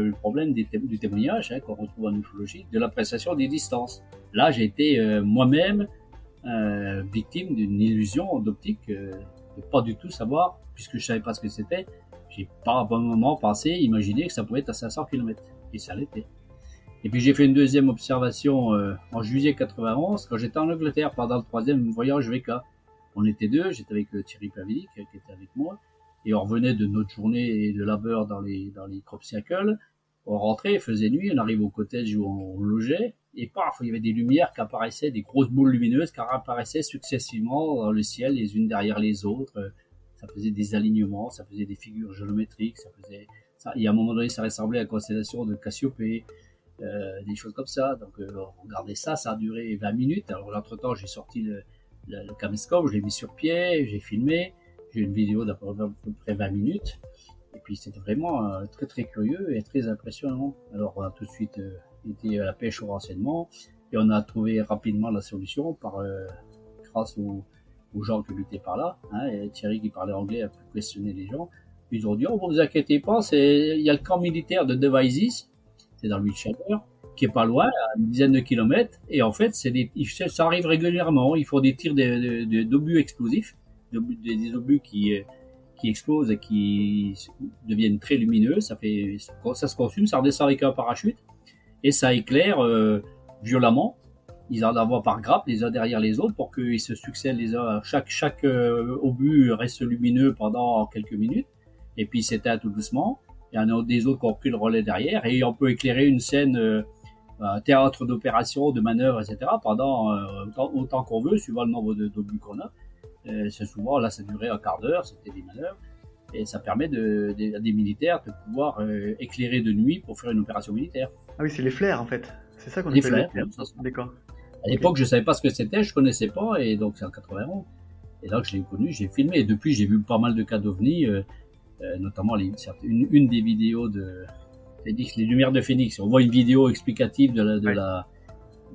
le problème du, témoignage hein, qu'on retrouve en ufologie, de l'appréciation des distances. Là, j'ai été euh, moi-même euh, victime d'une illusion d'optique, de pas du tout savoir, puisque je savais pas ce que c'était, j'ai pas à bon moment pensé, imaginé que ça pouvait être à 500 km. Et ça l'était. Et puis j'ai fait une deuxième observation euh, en juillet 91 quand j'étais en Angleterre pendant le troisième voyage VK. On était deux, j'étais avec euh, Thierry Pavilic qui était avec moi et on revenait de notre journée de labeur dans les dans les crop circles. On rentrait, il faisait nuit, on arrive au cottage où on logeait et paf, il y avait des lumières qui apparaissaient, des grosses boules lumineuses qui apparaissaient successivement dans le ciel les unes derrière les autres ça faisait des alignements, ça faisait des figures géométriques, ça faisait, ça, et à un moment donné, ça ressemblait à la constellation de Cassiopée. des choses comme ça. Donc on regardait ça, ça a duré 20 minutes. Alors entre-temps, j'ai sorti le, le, caméscope, je l'ai mis sur pied, j'ai filmé, j'ai une vidéo d'à peu près 20 minutes. Et puis c'était vraiment très très curieux et très impressionnant. Alors on a tout de suite été à la pêche au renseignement et on a trouvé rapidement la solution par grâce aux, gens qui luttaient par là. Hein, et Thierry qui parlait anglais a pu questionner les gens. Ils ont dit, oh, vous inquiétez pas, c'est, il y a le camp militaire de Devizes, c'est dans le Wiltshire, qui est pas loin, à une dizaine de kilomètres, et en fait, c'est des, ça arrive régulièrement, ils font des tirs d'obus explosifs, des, obus qui, qui explosent et qui deviennent très lumineux, ça fait, ça se consume, ça redescend avec un parachute, et ça éclaire euh, violemment, ils en envoient par grappe les uns derrière les autres pour qu'ils se succèdent les uns. Chaque, chaque euh, obus reste lumineux pendant quelques minutes et puis s'éteint tout doucement. Il y en a des autres qui ont pris le relais derrière et on peut éclairer une scène euh, un théâtre d'opération, de manœuvre, etc. pendant euh, autant, qu'on veut, suivant le nombre d'obus qu'on a. C'est souvent, là, ça durait un quart d'heure, c'était des manœuvres. Et ça permet de, à des militaires de pouvoir éclairer de nuit pour faire une opération militaire. Ah oui, c'est les flares en fait. C'est ça qu'on appelle les flares. D'accord. À l'époque, je savais pas ce que c'était, je connaissais pas, et donc c'est en 91. Et là que je l'ai connu, j'ai filmé. Et depuis, j'ai vu pas mal de cas d'ovnis, euh, euh, notamment les, une, une, des vidéos de Phoenix, les Lumières de Phoenix. On voit une vidéo explicative de la, de la,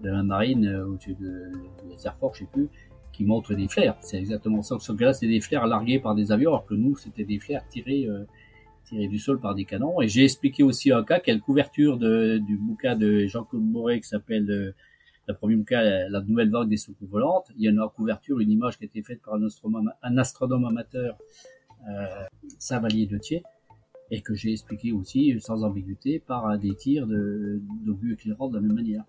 de la marine, euh, ou de, de, Air Force, je sais plus, qui montre des flares. C'est exactement ça. Sauf que là, c'était des flares largués par des avions, alors que nous, c'était des flares tirés, euh, tirés du sol par des canons. Et j'ai expliqué aussi un cas, quelle couverture de, du bouquin de Jean-Claude Moret qui s'appelle le premier cas, la nouvelle vague des soucoupes volantes. Il y a une couverture, une image qui a été faite par un astronome, un astronome amateur, euh, Savalier de Thiers, et que j'ai expliqué aussi sans ambiguïté par des tirs d'obus éclairants de la même manière.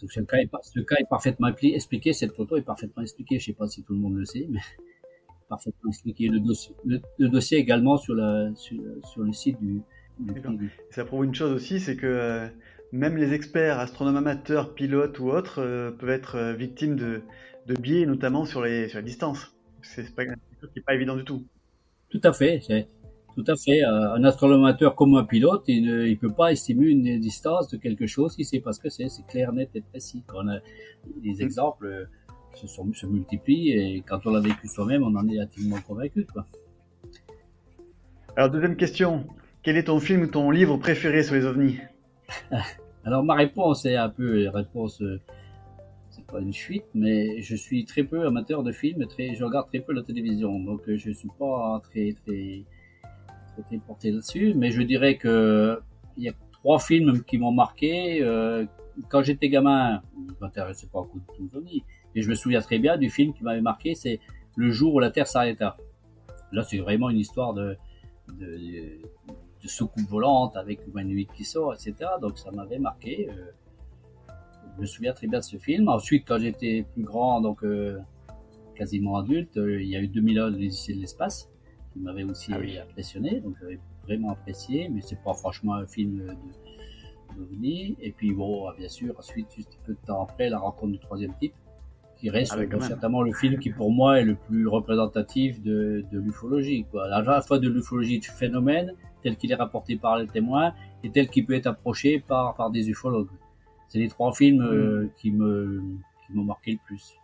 Donc, ce, cas est, ce cas est parfaitement expliqué, cette photo est parfaitement expliquée, je ne sais pas si tout le monde le sait, mais parfaitement expliqué. Le dossier, le, dossier également sur, la, sur, le site du, du Ça prouve une chose aussi, c'est que euh, même les experts, astronomes amateurs, pilotes ou autres, euh, peuvent être euh, victimes de, de, biais, notamment sur les, sur les distances. C'est pas pas évident du tout. Tout à fait. Tout à fait. Euh, un astronome amateur comme un pilote, il ne peut pas estimer une distance de quelque chose il sait pas ce que c'est. C'est clair, net et précis. On a des mm. exemples se, sont, se multiplient et quand on l'a vécu soi-même, on en est intimement convaincu. Quoi. Alors, deuxième question. Quel est ton film ou ton livre préféré sur les ovnis? Alors ma réponse est un peu réponse, euh, c'est pas une fuite, mais je suis très peu amateur de films, très, je regarde très peu la télévision, donc euh, je suis pas très très très, porté là-dessus. Mais je dirais que il y a trois films qui m'ont marqué. Euh, quand j'étais gamin, je m'intéressais pas beaucoup de tout et je me souviens très bien du film qui m'avait marqué, c'est Le jour où la Terre s'arrêta. Là, c'est vraiment une histoire de soucoupe volante avec humanoïde qui sort, etc. Donc ça m'avait marqué. Euh, je me souviens très bien de ce film. Ensuite, quand j'étais plus grand, donc euh, quasiment adulte, euh, il y a eu 2000 heures de l'Odyssée de l'espace qui m'avait aussi ah impressionné. Donc j'avais vraiment apprécié, mais c'est pas franchement un film de, d'OVNI. Et puis bon, bien sûr, ensuite, juste un peu de temps après, la rencontre du troisième type qui reste ah certainement le film qui pour moi est le plus représentatif de, de l'ufologie. Quoi. À la fois de l'ufologie de phénomène, tel qu'il est rapporté par les témoins, et tel qu'il peut être approché par, par des ufologues. C'est les trois films euh, mm. qui me qui m'ont marqué le plus.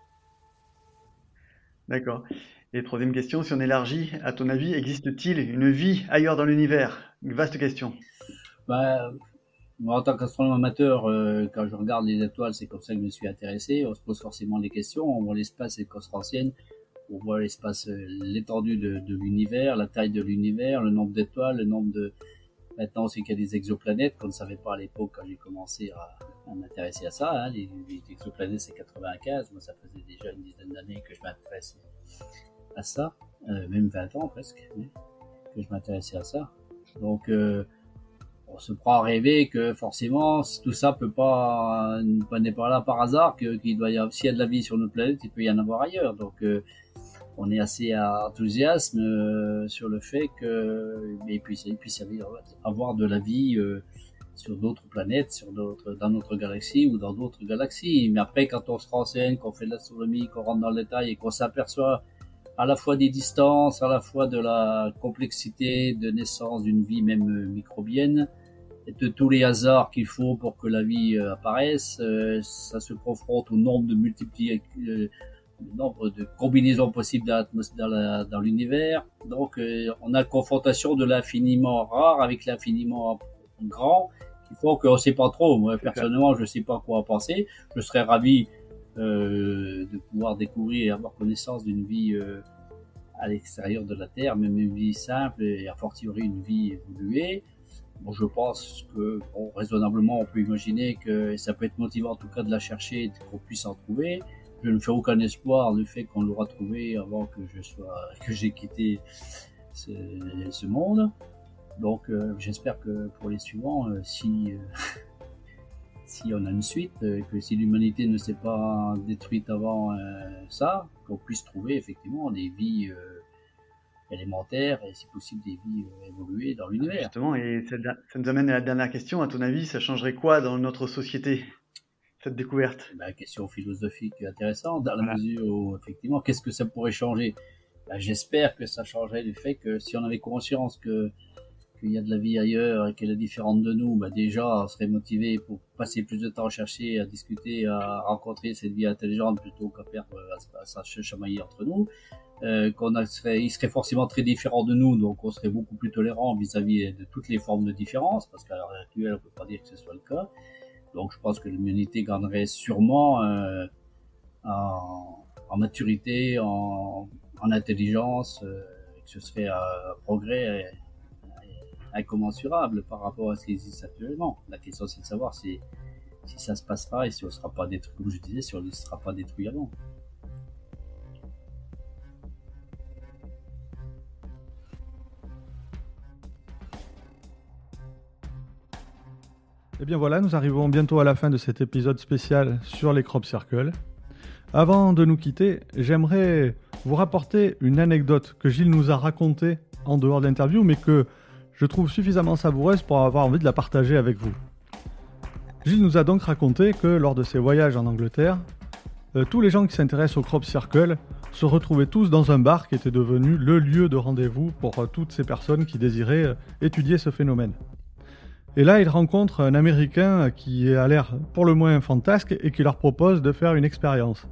D'accord. Et troisième question, si on élargit, à ton avis, existe-t-il une vie ailleurs dans l'univers? Une vaste question. Bah, moi, en tant qu'astronome amateur, euh, quand je regarde les étoiles, c'est comme ça que je me suis intéressé. On se pose forcément des questions. On voit l'espace et les On voit l'espace, euh, l'étendue de, de l'univers, la taille de l'univers, le nombre d'étoiles, le nombre de. Maintenant, c'est qu'il y a des exoplanètes qu'on ne savait pas à l'époque quand j'ai commencé à, à m'intéresser à ça. Hein. Les, exoplanètes, c'est 95. Moi, ça faisait déjà une dizaine d'années que je m'intéressais à ça, euh, même 20 ans presque, que je m'intéressais à ça. Donc, euh, on se prend à rêver que forcément tout ça peut pas n'est pas là par hasard que qu'il doit y avoir s'il y a de la vie sur notre planète il peut y en avoir ailleurs. Donc euh, on est assez enthousiaste euh, sur le fait que puis il puisse y avoir de la vie euh, sur d'autres planètes sur d'autres dans notre galaxie ou dans d'autres galaxies. Mais après quand on se renseigne qu'on fait de l'astronomie qu'on rentre dans le détail et qu'on s'aperçoit à la fois des distances, à la fois de la complexité de naissance d'une vie même microbienne, de tous les hasards qu'il faut pour que la vie euh, apparaisse. Euh, ça se confronte au nombre de multipliés, euh, nombre de combinaisons possibles dans, dans l'univers. Donc, on a la confrontation de l'infiniment rare avec l'infiniment grand. Il faut qu'on ne sait pas trop. Moi, personnellement, je ne sais pas quoi en penser. Je serais ravi de pouvoir découvrir et avoir connaissance d'une vie à l'extérieur de la Terre, même une vie simple et a fortiori une vie évoluée. Bon, je pense que raisonnablement, on peut imaginer que ça peut être motivant en tout cas de la chercher et qu'on puisse en trouver. Je ne fais aucun espoir du fait qu'on l'aura trouvé avant que je sois, que j'ai quitté ce, monde. Donc, euh, j'espère que pour les suivants, euh, si euh, si on a une suite, que si l'humanité ne s'est pas détruite avant ça, qu'on puisse trouver effectivement des vies élémentaires et si possible des vies euh, évoluées dans l'univers. Justement, et ça, nous amène à la dernière question. À ton avis, ça changerait quoi dans notre société cette découverte? Bah, Question philosophique intéressante, dans la mesure où, effectivement, qu'est-ce que ça pourrait changer? Bah, J'espère que ça changerait du fait que si on avait conscience que qu'il y a de la vie ailleurs et qu'elle est différente de nous, bah déjà, on serait motivé pour passer plus de temps à chercher, à discuter, à rencontrer cette vie intelligente plutôt qu'à perdre, à, à, entre nous euh, qu'on serait, il serait forcément très différent de nous, donc on serait beaucoup plus tolérant vis-à-vis de toutes les formes de différence, parce qu'à l'heure actuelle, on peut pas dire que ce soit le cas. Donc je pense que l'humanité gagnerait sûrement euh, en, en, maturité, en, en intelligence, euh, et que ce serait un progrès incommensurable par rapport à ce qui existe actuellement. La question c'est de savoir si, ça se passera et si on sera pas détruit, comme je disais, si on ne sera pas détruit avant. Et eh bien voilà, nous arrivons bientôt à la fin de cet épisode spécial sur les crop circles. Avant de nous quitter, j'aimerais vous rapporter une anecdote que Gilles nous a racontée en dehors de l'interview, mais que je trouve suffisamment savoureuse pour avoir envie de la partager avec vous. Gilles nous a donc raconté que lors de ses voyages en Angleterre, euh, tous les gens qui s'intéressent au crop circle se retrouvaient tous dans un bar qui était devenu le lieu de rendez-vous pour euh, toutes ces personnes qui désiraient euh, étudier ce phénomène. Et là, ils rencontrent un Américain qui a l'air pour le moins fantasque et qui leur propose de faire une expérience.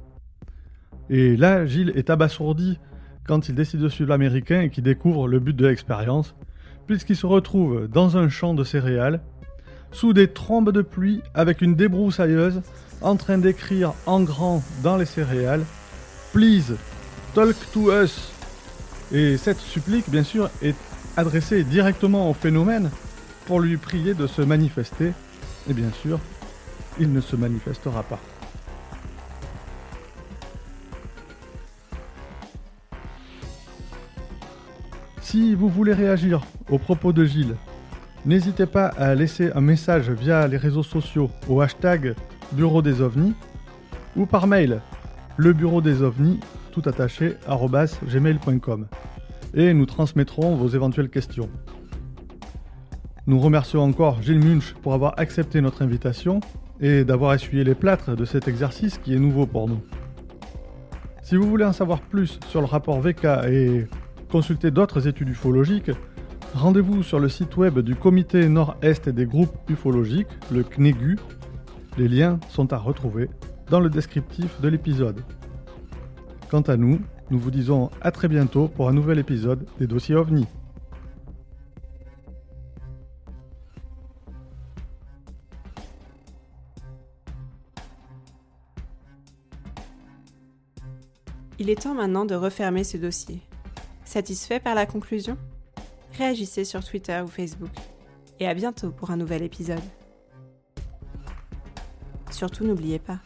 Et là, Gilles est abasourdi quand il décide de suivre l'Américain et qu'il découvre le but de l'expérience, puisqu'il se retrouve dans un champ de céréales, sous des trombes de pluie, avec une débroussailleuse, en train d'écrire en grand dans les céréales Please, talk to us. Et cette supplique, bien sûr, est adressée directement au phénomène, pour lui prier de se manifester, et bien sûr, il ne se manifestera pas. Si vous voulez réagir aux propos de Gilles, n'hésitez pas à laisser un message via les réseaux sociaux au hashtag Bureau des OVNIs ou par mail le bureau des ovnis tout attaché gmail.com et nous transmettrons vos éventuelles questions. Nous remercions encore Gilles Munch pour avoir accepté notre invitation et d'avoir essuyé les plâtres de cet exercice qui est nouveau pour nous. Si vous voulez en savoir plus sur le rapport VK et consulter d'autres études ufologiques, rendez-vous sur le site web du Comité Nord-Est des groupes ufologiques, le CNEGU. Les liens sont à retrouver dans le descriptif de l'épisode. Quant à nous, nous vous disons à très bientôt pour un nouvel épisode des dossiers OVNI. Il est temps maintenant de refermer ce dossier. Satisfait par la conclusion? Réagissez sur Twitter ou Facebook. Et à bientôt pour un nouvel épisode. Surtout n'oubliez pas,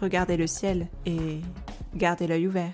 regardez le ciel et gardez l'œil ouvert.